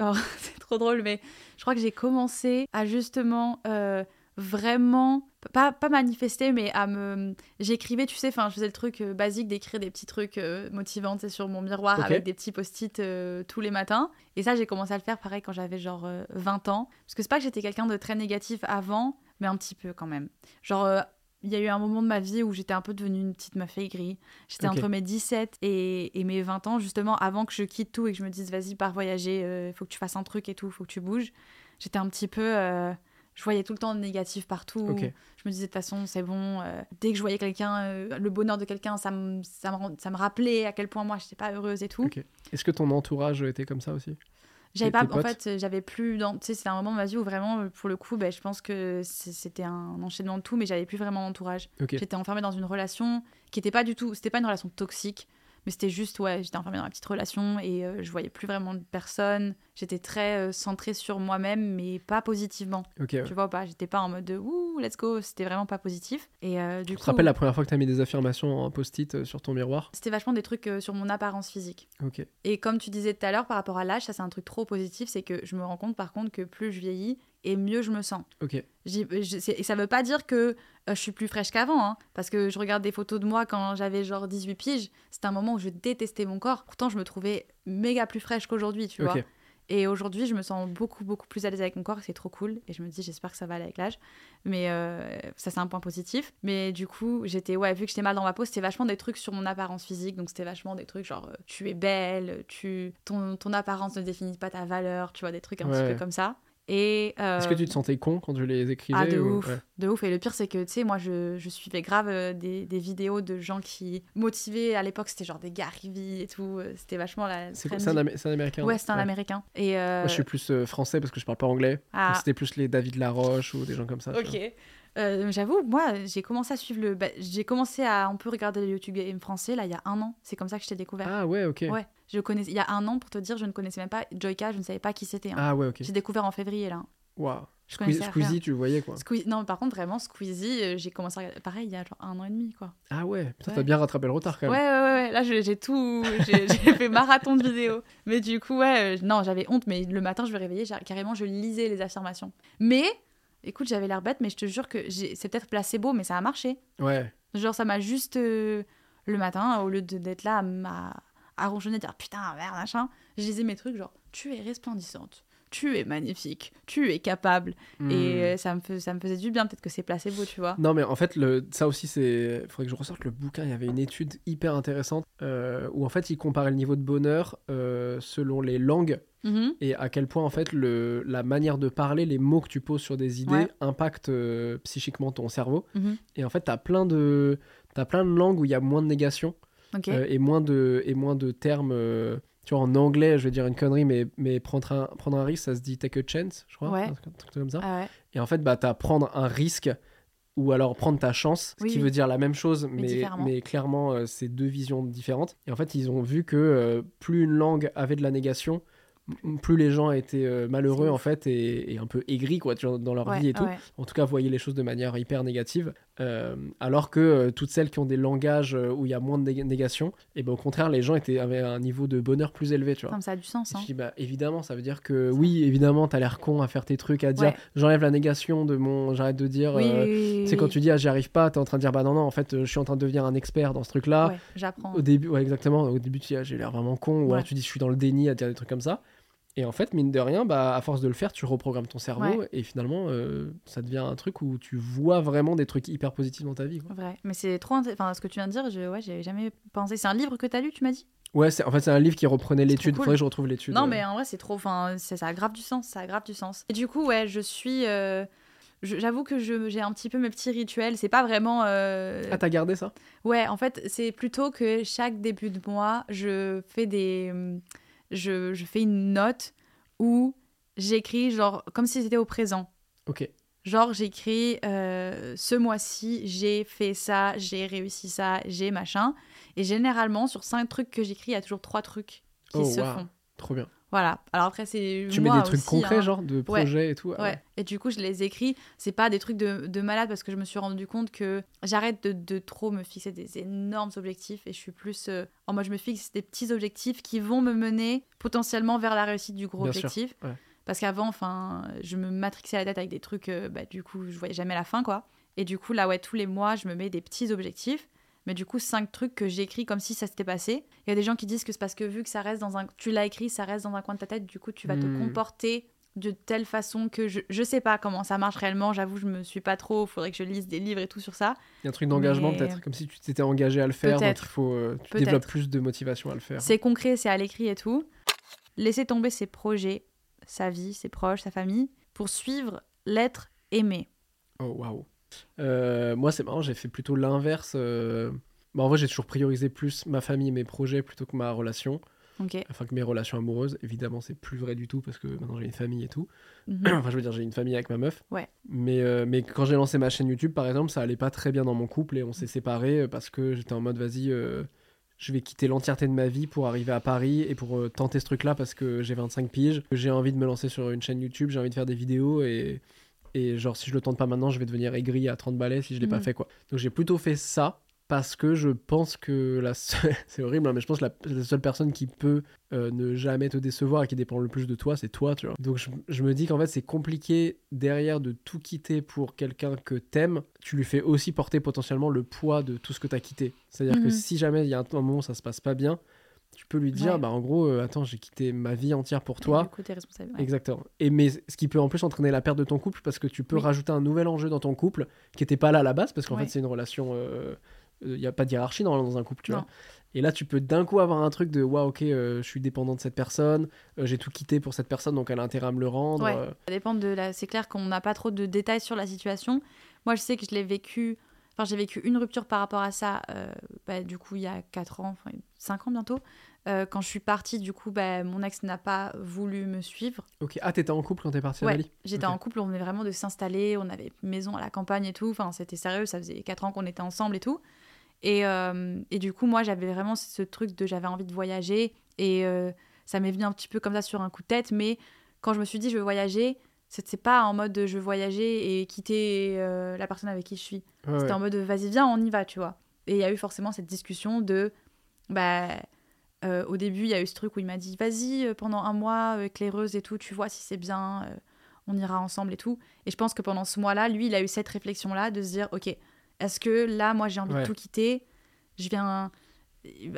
oh, [LAUGHS] c'est trop drôle, mais je crois que j'ai commencé à justement euh, vraiment pas, pas manifester, mais à me. J'écrivais, tu sais, enfin, je faisais le truc euh, basique d'écrire des petits trucs euh, motivants sur mon miroir avec des petits post-it euh, tous les matins. Et ça, j'ai commencé à le faire pareil quand j'avais genre euh, 20 ans. Parce que c'est pas que j'étais quelqu'un de très négatif avant, mais un petit peu quand même. Genre. euh, il y a eu un moment de ma vie où j'étais un peu devenue une petite meuf aigrie. J'étais entre mes 17 et, et mes 20 ans, justement, avant que je quitte tout et que je me dise, vas-y, pars voyager, il faut que tu fasses un truc et tout, faut que tu bouges. J'étais un petit peu. Je voyais tout le temps le négatif partout. Je me disais, de toute façon, c'est bon. euh, dès que je voyais quelqu'un, euh, le bonheur de quelqu'un, ça me, ça, me, ça me rappelait à quel point moi, j'étais pas heureuse et tout. Est-ce que ton entourage était comme ça aussi? J'avais pas, en fait, j'avais plus. Tu sais, c'était un moment de ma vie où vraiment, euh, pour le coup, ben, je pense que c'était un enchaînement de tout, mais j'avais plus vraiment d'entourage. J'étais enfermée dans une relation qui était pas du tout. C'était pas une relation toxique, mais c'était juste, ouais, j'étais enfermée dans la petite relation et euh, je voyais plus vraiment de personne. J'étais très euh, centrée sur moi-même, mais pas positivement. Ok. ouais. Tu vois ou pas? J'étais pas en mode de ouh, let's go. C'était vraiment pas positif. Et euh, du Tu coup. te rappelles la première fois que tu as mis des affirmations en post-it euh, sur ton miroir? C'était vachement des trucs euh, sur mon apparence physique. Ok. Et comme tu disais tout à l'heure par rapport à l'âge, ça c'est un truc trop positif, c'est que je me rends compte par contre que plus je vieillis et mieux je me sens. Ok. Je- et ça veut pas dire que euh, je suis plus fraîche qu'avant, hein, parce que je regarde des photos de moi quand j'avais genre 18 piges, c'était un moment où je détestais mon corps, pourtant je me trouvais méga plus fraîche qu'aujourd'hui, tu vois. Et aujourd'hui, je me sens beaucoup, beaucoup plus à l'aise avec mon corps, c'est trop cool. Et je me dis, j'espère que ça va aller avec l'âge. Mais euh, ça, c'est un point positif. Mais du coup, j'étais, ouais, vu que j'étais mal dans ma peau, c'était vachement des trucs sur mon apparence physique. Donc, c'était vachement des trucs genre, euh, tu es belle, tu... ton, ton apparence ne définit pas ta valeur, tu vois, des trucs un Ouais. petit peu comme ça. Et. euh, Est-ce que tu te sentais con quand tu les écrivais ah, de ou- ouf, ouais. de ouf. Et le pire, c'est que, tu sais, moi, je, je suivais grave euh, des, des vidéos de gens qui motivaient. À l'époque, c'était genre des Gary Vee et tout. euh, C'était vachement la. C'est un, c'est un américain Ouais, c'est un ouais. américain. Et. euh, Moi, je suis plus euh, français parce que je parle pas anglais. ah, C'était plus les David Laroche ou des gens comme ça. Ok. Euh, J'avoue, moi, j'ai commencé à suivre le. bah, j'ai commencé à un peu regarder le YouTube Game français là il y a un an. C'est comme ça que je t'ai découvert. Ah ouais, ok. Ouais, je connais. Il y a un an, pour te dire, je ne connaissais même pas Joyka, je ne savais pas qui c'était. hein. Ah ouais, ok. J'ai découvert en février là. Waouh. Squeezie, tu le voyais quoi. Squeezie- Non, par contre, vraiment, Squeezie, euh, j'ai commencé à regarder. Pareil, il y a genre un an et demi quoi. Ah ouais, putain, Ouais. t'as bien rattrapé le retard quand même. ouais, ouais, ouais. Là, j'ai tout. [LAUGHS] J'ai fait marathon de vidéos. Mais du coup, ouais, euh, non, j'avais honte, mais le matin, je me réveillais, carrément, je lisais les affirmations. Mais, écoute, j'avais l'air bête, mais je te jure que c'est peut-être placebo, mais ça a marché. Ouais. Genre, ça m'a juste. euh, le matin, au lieu de- d'être là à, à, à ronchonner, dire putain, merde, machin, je lisais mes trucs, genre, tu es resplendissante, tu es magnifique, tu es capable. Hmm. Et euh, ça, me fais- ça me faisait du bien, peut-être que c'est placebo, tu vois. Non mais en fait le, ça aussi c'est faudrait que je ressorte le bouquin il y avait une étude hyper intéressante euh, où en fait il comparait le niveau de bonheur euh, selon les langues Mhm. et à quel point en fait le, la manière de parler les mots que tu poses sur des idées Ouais. impactent euh, psychiquement ton cerveau Mhm. et en fait t'as plein de t'as plein de langues où il y a moins de négation et moins de et moins de termes tu vois en anglais je vais dire une connerie mais mais prendre un prendre un risque ça se dit take a chance je crois Ouais. un truc comme ça Ah ouais. et en fait, bah, t'as prendre un risque ou alors prendre ta chance, ce Oui, qui oui. veut dire la même chose, mais, mais clairement, euh, c'est deux visions différentes. Et en fait, ils ont vu que euh, plus une langue avait de la négation, plus les gens étaient euh, malheureux, en fait, et, et un peu aigris quoi, dans leur Ouais, vie et tout. ouais. En tout cas, voyaient les choses de manière hyper négative. Euh, alors que euh, toutes celles qui ont des langages où il y a moins de nég- négation, et ben au contraire, les gens étaient, avaient un niveau de bonheur plus élevé, tu vois. Ça a du sens. Hein. Je dis, bah, évidemment, ça veut dire que oui, évidemment, t'as l'air con à faire tes trucs, à dire Ouais. j'enlève la négation de mon. J'arrête de dire. Oui, euh, oui, oui, c'est quand tu dis ah, j'y arrive pas, t'es en train de dire bah non, non, en fait, je suis en train de devenir un expert dans ce truc-là. J'apprends. Au début, exactement. Au début, tu dis ah, j'ai l'air vraiment con, ou alors tu dis je suis dans le déni à dire des trucs comme ça. Et en fait, mine de rien, bah, à force de le faire, tu reprogrammes ton cerveau Ouais. et finalement, euh, ça devient un truc où tu vois vraiment des trucs hyper positifs dans ta vie. quoi. Vrai. Mais c'est trop. Enfin, ce que tu viens de dire, je... ouais, j'avais jamais pensé. C'est un livre que t'as lu, tu m'as dit? Ouais, en fait, c'est un livre qui reprenait l'étude. cool. Faudrait que je retrouve l'étude. Non, euh. mais en vrai, c'est trop. Enfin, ça, ça a grave du sens. Ça a grave du sens. Et du coup, ouais, je suis. euh, J'avoue que j'ai un petit peu mes petits rituels. C'est pas vraiment. euh, Ah, t'as gardé ça? Ouais, en fait, c'est plutôt que chaque début de mois, je fais des. Je, je fais une note où j'écris, genre, comme si c'était au présent. Ok. Genre, j'écris euh, ce mois-ci, j'ai fait ça, j'ai réussi ça, j'ai machin. Et généralement, sur cinq trucs que j'écris, il y a toujours trois trucs qui Oh, se font. Trop bien. Voilà. Alors après, c'est. Tu mets des trucs aussi, concrets, hein. genre de projets et tout. ah Ouais. Et du coup, je les écris. C'est pas des trucs de, de malade parce que je me suis rendu compte que j'arrête de, de trop me fixer des énormes objectifs et je suis plus euh, en moi je me fixe des petits objectifs qui vont me mener potentiellement vers la réussite du gros Bien sûr, objectif. ouais. Parce qu'avant, enfin, je me matrixais la tête avec des trucs, euh, bah, du coup, je voyais jamais la fin, quoi. Et du coup, là, ouais, tous les mois, je me mets des petits objectifs. Mais du coup, cinq trucs que j'écris comme si ça s'était passé. Il y a des gens qui disent que c'est parce que vu que ça reste dans un. Tu l'as écrit, ça reste dans un coin de ta tête, du coup, tu vas te Hmm. comporter de telle façon que je, je sais pas comment ça marche réellement. J'avoue, je me suis pas trop. Faudrait que je lise des livres et tout sur ça. Il y a un truc d'engagement Mais- peut-être, comme si tu t'étais engagé à le faire, donc Peut-être. il faut, euh, tu développes plus de motivation à le faire. C'est concret, c'est à l'écrit et tout. Laisser tomber ses projets, sa vie, ses proches, sa famille, pour suivre l'être aimé. Oh waouh. Euh, moi c'est marrant, j'ai fait plutôt l'inverse. euh, bah, en vrai j'ai toujours priorisé plus ma famille et mes projets plutôt que ma relation, enfin que mes relations amoureuses. Évidemment c'est plus vrai du tout parce que maintenant j'ai une famille et tout. Mhm. [CLEARS THROAT] enfin je veux dire j'ai une famille avec ma meuf. Ouais. Mais, euh, mais quand j'ai lancé ma chaîne YouTube par exemple ça allait pas très bien dans mon couple et on s'est séparés euh, parce que j'étais en mode vas-y je vais quitter l'entièreté de ma vie pour arriver à Paris et pour tenter ce truc là parce que j'ai 25 piges. J'ai envie de me lancer sur une chaîne YouTube, j'ai envie de faire des vidéos et, et genre si je le tente pas maintenant je vais devenir aigri à 30 balais si je l'ai pas Mhm. fait quoi. Donc j'ai plutôt fait ça parce que je pense que la seule... [LAUGHS] c'est horrible hein, mais je pense que la, la seule personne qui peut euh, ne jamais te décevoir et qui dépend le plus de toi c'est toi tu vois. Donc je, je me dis qu'en fait c'est compliqué derrière de tout quitter pour quelqu'un que t'aimes, tu lui fais aussi porter potentiellement le poids de tout ce que t'as quitté. C'est-à-dire que Mhm. si jamais il y a un, un moment où ça se passe pas bien, tu peux lui dire Ouais. bah en gros euh, attends j'ai quitté ma vie entière pour Du toi. coup, t'es responsable. ouais. Exactement. Et mais ce qui peut en plus entraîner la perte de ton couple parce que tu peux Oui. rajouter un nouvel enjeu dans ton couple qui était pas là à la base parce qu'en Ouais. fait c'est une relation il n'y a pas de hiérarchie dans un couple tu Non. vois. Et là tu peux d'un coup avoir un truc de waouh OK euh, je suis dépendant de cette personne, euh, j'ai tout quitté pour cette personne donc elle a intérêt à me le rendre. Ouais. euh, Ça dépend de la. C'est clair qu'on n'a pas trop de détails sur la situation. Moi, je sais que je l'ai vécu. Enfin, j'ai vécu une rupture par rapport à ça. euh, bah, du coup, il y a 4 ans, enfin 5 ans bientôt. Euh, quand je suis partie, du coup, bah, mon ex n'a pas voulu me suivre. OK, ah t'étais en couple quand t'es parti à Ouais, Bali j'étais en couple, on venait vraiment de s'installer, on avait une maison à la campagne et tout. Enfin, c'était sérieux, ça faisait 4 ans qu'on était ensemble et tout. Et, euh, et du coup, moi, j'avais vraiment ce truc de j'avais envie de voyager. Et euh, ça m'est venu un petit peu comme ça sur un coup de tête. Mais quand je me suis dit je veux voyager, c'était pas en mode je veux voyager et quitter la personne avec qui je suis. Ouais, C'était en mode vas-y, viens, on y va, tu vois. Et il y a eu forcément cette discussion de. Bah, euh, au début, il y a eu ce truc où il m'a dit vas-y, euh, pendant un mois, euh, éclaireuse et tout, tu vois si c'est bien, euh, on ira ensemble et tout. Et je pense que pendant ce mois-là, lui, il a eu cette réflexion-là de se dire ok, est-ce que là, moi, j'ai envie Ouais. de tout quitter Je viens.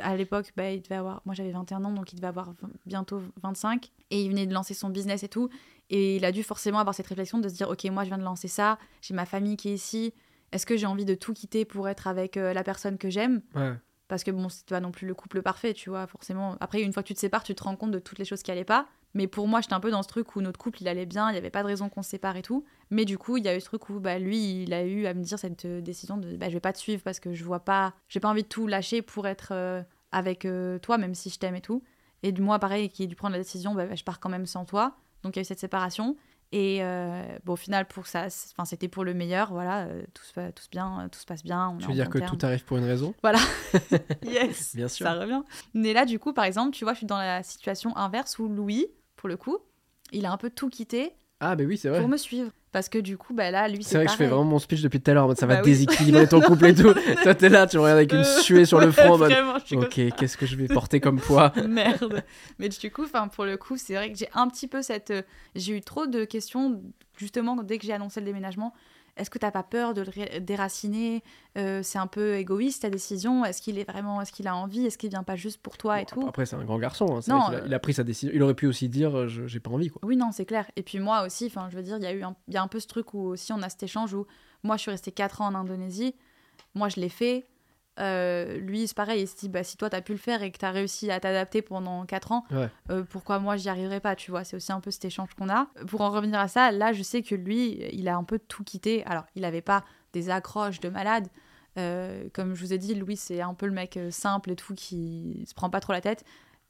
À l'époque, bah, il devait avoir. Moi, j'avais 21 ans, donc il devait avoir bientôt 25. Et il venait de lancer son business et tout. Et il a dû forcément avoir cette réflexion de se dire Ok, moi, je viens de lancer ça, j'ai ma famille qui est ici. Est-ce que j'ai envie de tout quitter pour être avec euh, la personne que j'aime Ouais. Parce que bon, c'est pas non plus le couple parfait, tu vois, forcément. Après, une fois que tu te sépares, tu te rends compte de toutes les choses qui allaient pas. Mais pour moi, j'étais un peu dans ce truc où notre couple, il allait bien, il y avait pas de raison qu'on se sépare et tout. Mais du coup, il y a eu ce truc où bah, lui, il a eu à me dire cette euh, décision de bah, je vais pas te suivre parce que je vois pas, j'ai pas envie de tout lâcher pour être euh, avec euh, toi, même si je t'aime et tout. Et moi, pareil, qui a dû prendre la décision, bah, bah, je pars quand même sans toi. Donc il y a eu cette séparation. Et euh, bon, au final, pour ça, c'était pour le meilleur. Voilà, euh, tout, se, tout se bien, euh, tout se passe bien. on Tu veux dire que terme. tout arrive pour une raison? [LAUGHS] Yes, Bien sûr. Ça revient. Mais là, du coup, par exemple, tu vois, je suis dans la situation inverse où Louis, pour le coup, il a un peu tout quitté Ah bah oui, c'est vrai. pour me suivre. Parce que du coup, bah là, lui, C'est c'est vrai que je fais vraiment mon speech depuis tout à l'heure, en mode ça va Bah oui. déséquilibrer ton [LAUGHS] couple et tout. Toi t'es là, tu me regardes avec une Euh, suée sur le front en mode Vraiment, je suis Ok, qu'est-ce que je vais porter comme poids? [LAUGHS] Merde. Mais du coup, pour le coup, c'est vrai que j'ai un petit peu cette. euh, J'ai eu trop de questions, justement, dès que j'ai annoncé le déménagement. Est-ce que t'as pas peur de le déraciner Euh, C'est un peu égoïste ta décision? Est-ce qu'il est vraiment, est-ce qu'il a envie? Est-ce qu'il vient pas juste pour toi et tout? Après, c'est un grand garçon. hein, Non, a, euh, il a pris sa décision. Il aurait pu aussi dire euh, je- j'ai pas envie quoi. Oui, non, c'est clair. Et puis moi aussi, enfin, je veux dire, il y a eu un, il y a un peu ce truc où aussi on a cet échange où moi je suis restée 4 ans en Indonésie, moi je l'ai fait. Euh, lui, c'est pareil, il se dit, bah, si toi t'as pu le faire et que t'as réussi à t'adapter pendant 4 ans, Ouais. euh, pourquoi moi j'y arriverai pas, tu vois? C'est aussi un peu cet échange qu'on a. Pour en revenir à ça, là, je sais que lui, il a un peu tout quitté. Alors, il avait pas des accroches de malade. Euh, comme je vous ai dit, Louis, c'est un peu le mec simple et tout qui se prend pas trop la tête.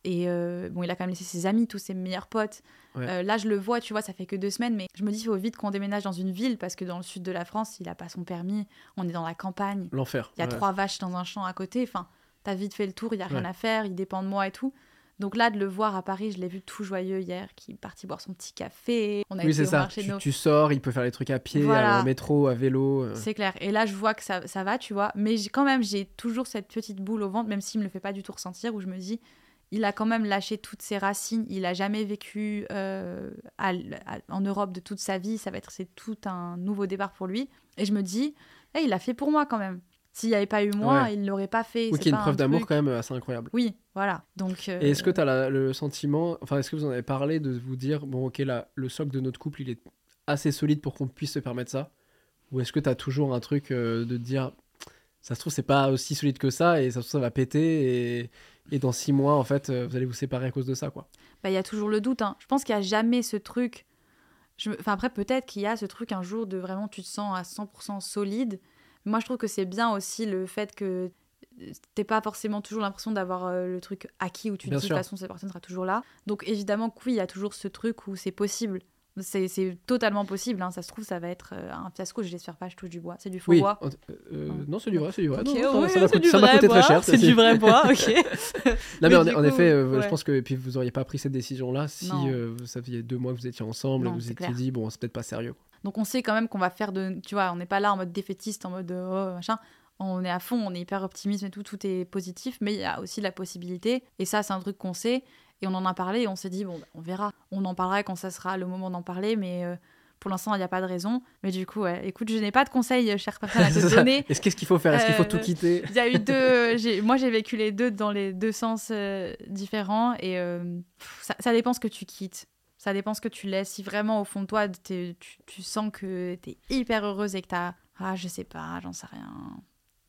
Et euh, bon, il a quand même laissé ses amis, tous ses meilleurs potes. Ouais. Euh, là, je le vois, tu vois, ça fait que deux semaines, mais je me dis, il faut vite qu'on déménage dans une ville parce que dans le sud de la France, il a pas son permis. On est dans la campagne. L'enfer. Il y a ouais. trois vaches dans un champ à côté. Enfin, t'as vite fait le tour, il y a rien Ouais. à faire, il dépend de moi et tout. Donc là, de le voir à Paris, je l'ai vu tout joyeux hier, qui est parti boire son petit café. On a Oui, c'est ça. marché Tu, tu sors, il peut faire les trucs à pied, Voilà. en métro, à vélo. euh. C'est clair. Et là, je vois que ça, ça va, tu vois. Mais quand même, j'ai toujours cette petite boule au ventre, même s'il me le fait pas du tout ressentir, où je me dis, il a quand même lâché toutes ses racines. Il a jamais vécu euh, à l- à- en Europe de toute sa vie. Ça va être c'est tout un nouveau départ pour lui. Et je me dis, eh, il a fait pour moi quand même. S'il n'y avait pas eu moi, Ouais. il ne l'aurait pas fait. Oui, y ait une preuve un d'amour quand même assez incroyable. Oui, voilà. Donc. euh, Et est-ce que tu as le sentiment, enfin, est-ce que vous en avez parlé de vous dire, bon, ok, là, le socle de notre couple, il est assez solide pour qu'on puisse se permettre ça? Ou est-ce que tu as toujours un truc euh, de dire, ça se trouve, c'est pas aussi solide que ça, et ça se trouve, ça va péter, et, et dans six mois, en fait, euh, vous allez vous séparer à cause de ça, quoi bah, il y a toujours le doute. hein. Je pense qu'il n'y a jamais ce truc. Je Enfin, après, peut-être qu'il y a ce truc un jour de vraiment tu te sens à 100% solide. Moi, je trouve que c'est bien aussi le fait que t'es pas forcément toujours l'impression d'avoir euh, le truc acquis où tu te dis de toute façon cette personne sera toujours là. Donc évidemment que oui, il y a toujours ce truc où c'est possible. C'est c'est totalement possible. hein. Ça se trouve, ça va être euh, un fiasco. Je l'espère pas, je touche du bois. C'est du faux Oui, bois. euh, euh, non, c'est du vrai, c'est du vrai. Ok, Non, ça- m'a c'est coûté- très cher. C'est du vrai [LAUGHS] bois, ok. Non, mais, Mais en, effet, euh, ouais. je pense que puis vous auriez pas pris cette décision-là si ça faisait deux mois que vous étiez ensemble, Non, et vous étiez clair. dit, bon, c'est peut-être pas sérieux. Donc on sait quand même qu'on va faire de. Tu vois, on n'est pas là en mode défaitiste, en mode oh, machin. On est à fond, on est hyper optimiste et tout, tout est positif, mais il y a aussi la possibilité. Et ça, c'est un truc qu'on sait. Et on en a parlé et on s'est dit, bon, bah, on verra. On en parlera quand ça sera le moment d'en parler, mais euh, pour l'instant, il n'y a pas de raison. Mais du coup, ouais, écoute, je n'ai pas de conseils, euh, chère personne, à [LAUGHS] te donner. Est-ce qu'est-ce qu'il faut faire? Est-ce qu'il faut Euh, tout quitter? Il y a eu deux. Moi, j'ai vécu les deux dans les deux sens euh, différents. Et euh, ça, ça dépend ce que tu quittes. Ça dépend ce que tu laisses. Si vraiment, au fond de toi, tu sens que tu es hyper heureuse et que tu as. Ah, je sais pas, j'en sais rien.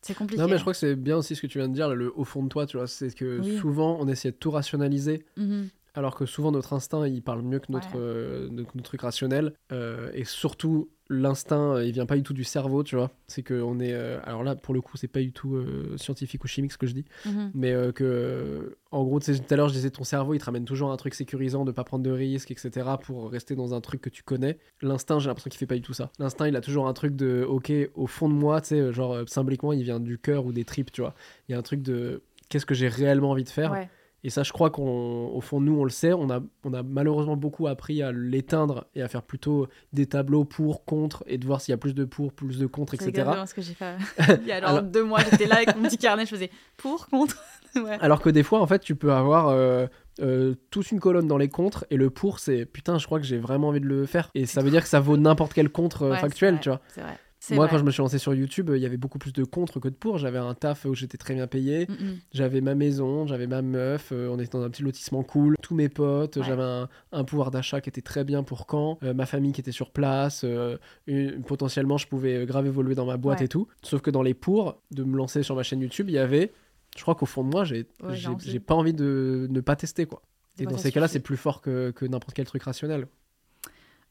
C'est compliqué. Non, mais hein. je crois que c'est bien aussi ce que tu viens de dire, le au fond de toi, tu vois, c'est que Oui. souvent on essaie de tout rationaliser, Mhm. Alors que souvent notre instinct il parle mieux que notre, Ouais. euh, notre, notre truc rationnel, euh, et surtout l'instinct euh, il vient pas du tout du cerveau, tu vois, c'est que on est, euh, alors là pour le coup c'est pas du tout euh, scientifique ou chimique ce que je dis, Mhm. mais euh, que en gros, tu sais, tout à l'heure je disais ton cerveau il te ramène toujours un truc sécurisant de pas prendre de risques, etc. pour rester dans un truc que tu connais. L'instinct j'ai l'impression qu'il fait pas du tout ça. L'instinct il a toujours un truc de ok au fond de moi, tu sais, genre symboliquement il vient du cœur ou des tripes, tu vois. Il y a un truc de qu'est-ce que j'ai réellement envie de faire? Ouais. Et ça, je crois qu'au fond nous, on le sait. On a, on a malheureusement beaucoup appris à l'éteindre et à faire plutôt des tableaux pour, contre, et de voir s'il y a plus de pour, plus de contre, C'est etc. exactement ce que j'ai fait. [LAUGHS] Il y a alors, Alors- deux mois, j'étais là avec mon petit carnet, je faisais pour, contre. [LAUGHS] ouais. Alors que des fois, en fait, tu peux avoir euh, euh, toute une colonne dans les contres et le pour, c'est putain, je crois que j'ai vraiment envie de le faire. Et ça veut dire que ça vaut n'importe quel contre euh, Ouais, c'est factuel, tu vois. C'est vrai. Moi, vrai. quand je me suis lancé sur YouTube, il y avait beaucoup plus de contre que de pour. J'avais un taf où j'étais très bien payé. Mhm. J'avais ma maison, j'avais ma meuf, euh, on était dans un petit lotissement cool, tous mes potes, Ouais. j'avais un, un pouvoir d'achat qui était très bien pour quand, euh, ma famille qui était sur place, euh, une- potentiellement je pouvais euh, grave évoluer dans ma boîte Ouais. et tout. Sauf que dans les pour de me lancer sur ma chaîne YouTube, il y avait, je crois qu'au fond de moi, j'ai Ouais, pas envie de ne pas tester quoi. Et dans ces cas-là, c'est plus fort que, que n'importe quel truc rationnel.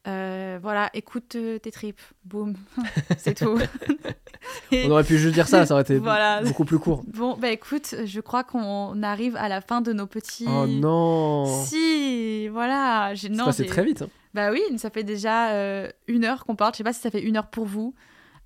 Euh, voilà, écoute euh, tes tripes. Boum. [LAUGHS] c'est tout. Et- [LAUGHS] On aurait pu juste dire ça, ça aurait été Voilà. beaucoup plus court. Bon, bah écoute, je crois qu'on arrive à la fin de nos petits. Oh non Si, voilà. J'ai- C'est Non, j'ai- très vite. hein. Bah oui, ça fait déjà euh, une heure qu'on parle. Je sais pas si ça fait une heure pour vous.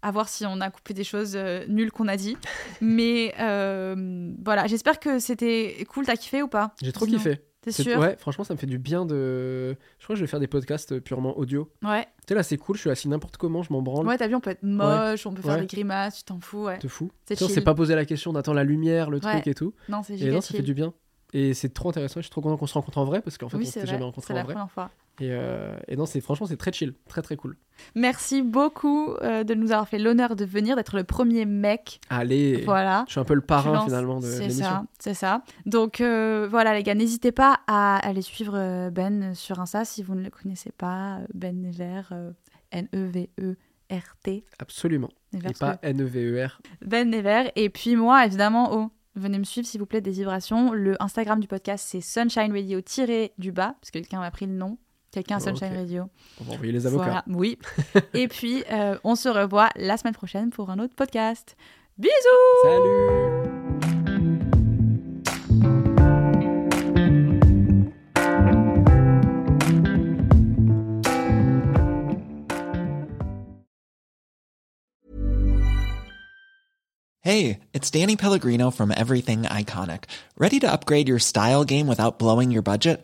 À voir si on a coupé des choses nulles qu'on a dit. [LAUGHS] Mais voilà, j'espère que c'était cool. T'as kiffé ou pas? J'ai trop kiffé. C'est- sûr Ouais, franchement, ça me fait du bien de. Je crois que je vais faire des podcasts euh, purement audio. Ouais. Tu sais, là, c'est cool, je suis assis n'importe comment, je m'en branle. Ouais, t'as vu, on peut être moche, on peut faire Ouais. des grimaces, tu t'en fous, ouais. Te fous. C'est on s'est pas posé la question d'attendre la lumière, le truc et tout. Non, c'est Et non, ça fait du bien. Et c'est trop intéressant, je suis trop content qu'on se rencontre en vrai parce qu'en fait, oui, on c'est jamais C'est rencontré la en vrai. première fois. Et, euh, et non, c'est franchement, c'est très chill, très très cool. Merci beaucoup euh, de nous avoir fait l'honneur de venir, d'être le premier mec. Allez, Voilà. je suis un peu le parrain finalement de C'est l'émission. ça, c'est ça. Donc euh, voilà les gars, n'hésitez pas à aller suivre Ben sur Insta si vous ne le connaissez pas. Ben Never, N-E-V-E-R-T. Absolument. Never, Et pas E N-E-V-E-R. Ben Never. Et puis moi, évidemment, oh, venez me suivre s'il vous plaît des vibrations. Le Instagram du podcast, c'est Sunshine Radio tiré du bas, parce que quelqu'un m'a pris le nom. Quelqu'un a Sunshine Ok. Radio. On va envoyer les avocats. Voilà, oui. [LAUGHS] Et puis, euh, on se revoit la semaine prochaine pour un autre podcast. Bisous Salut Hey, it's Danny Pellegrino from Everything Iconic. Ready to upgrade your style game without blowing your budget?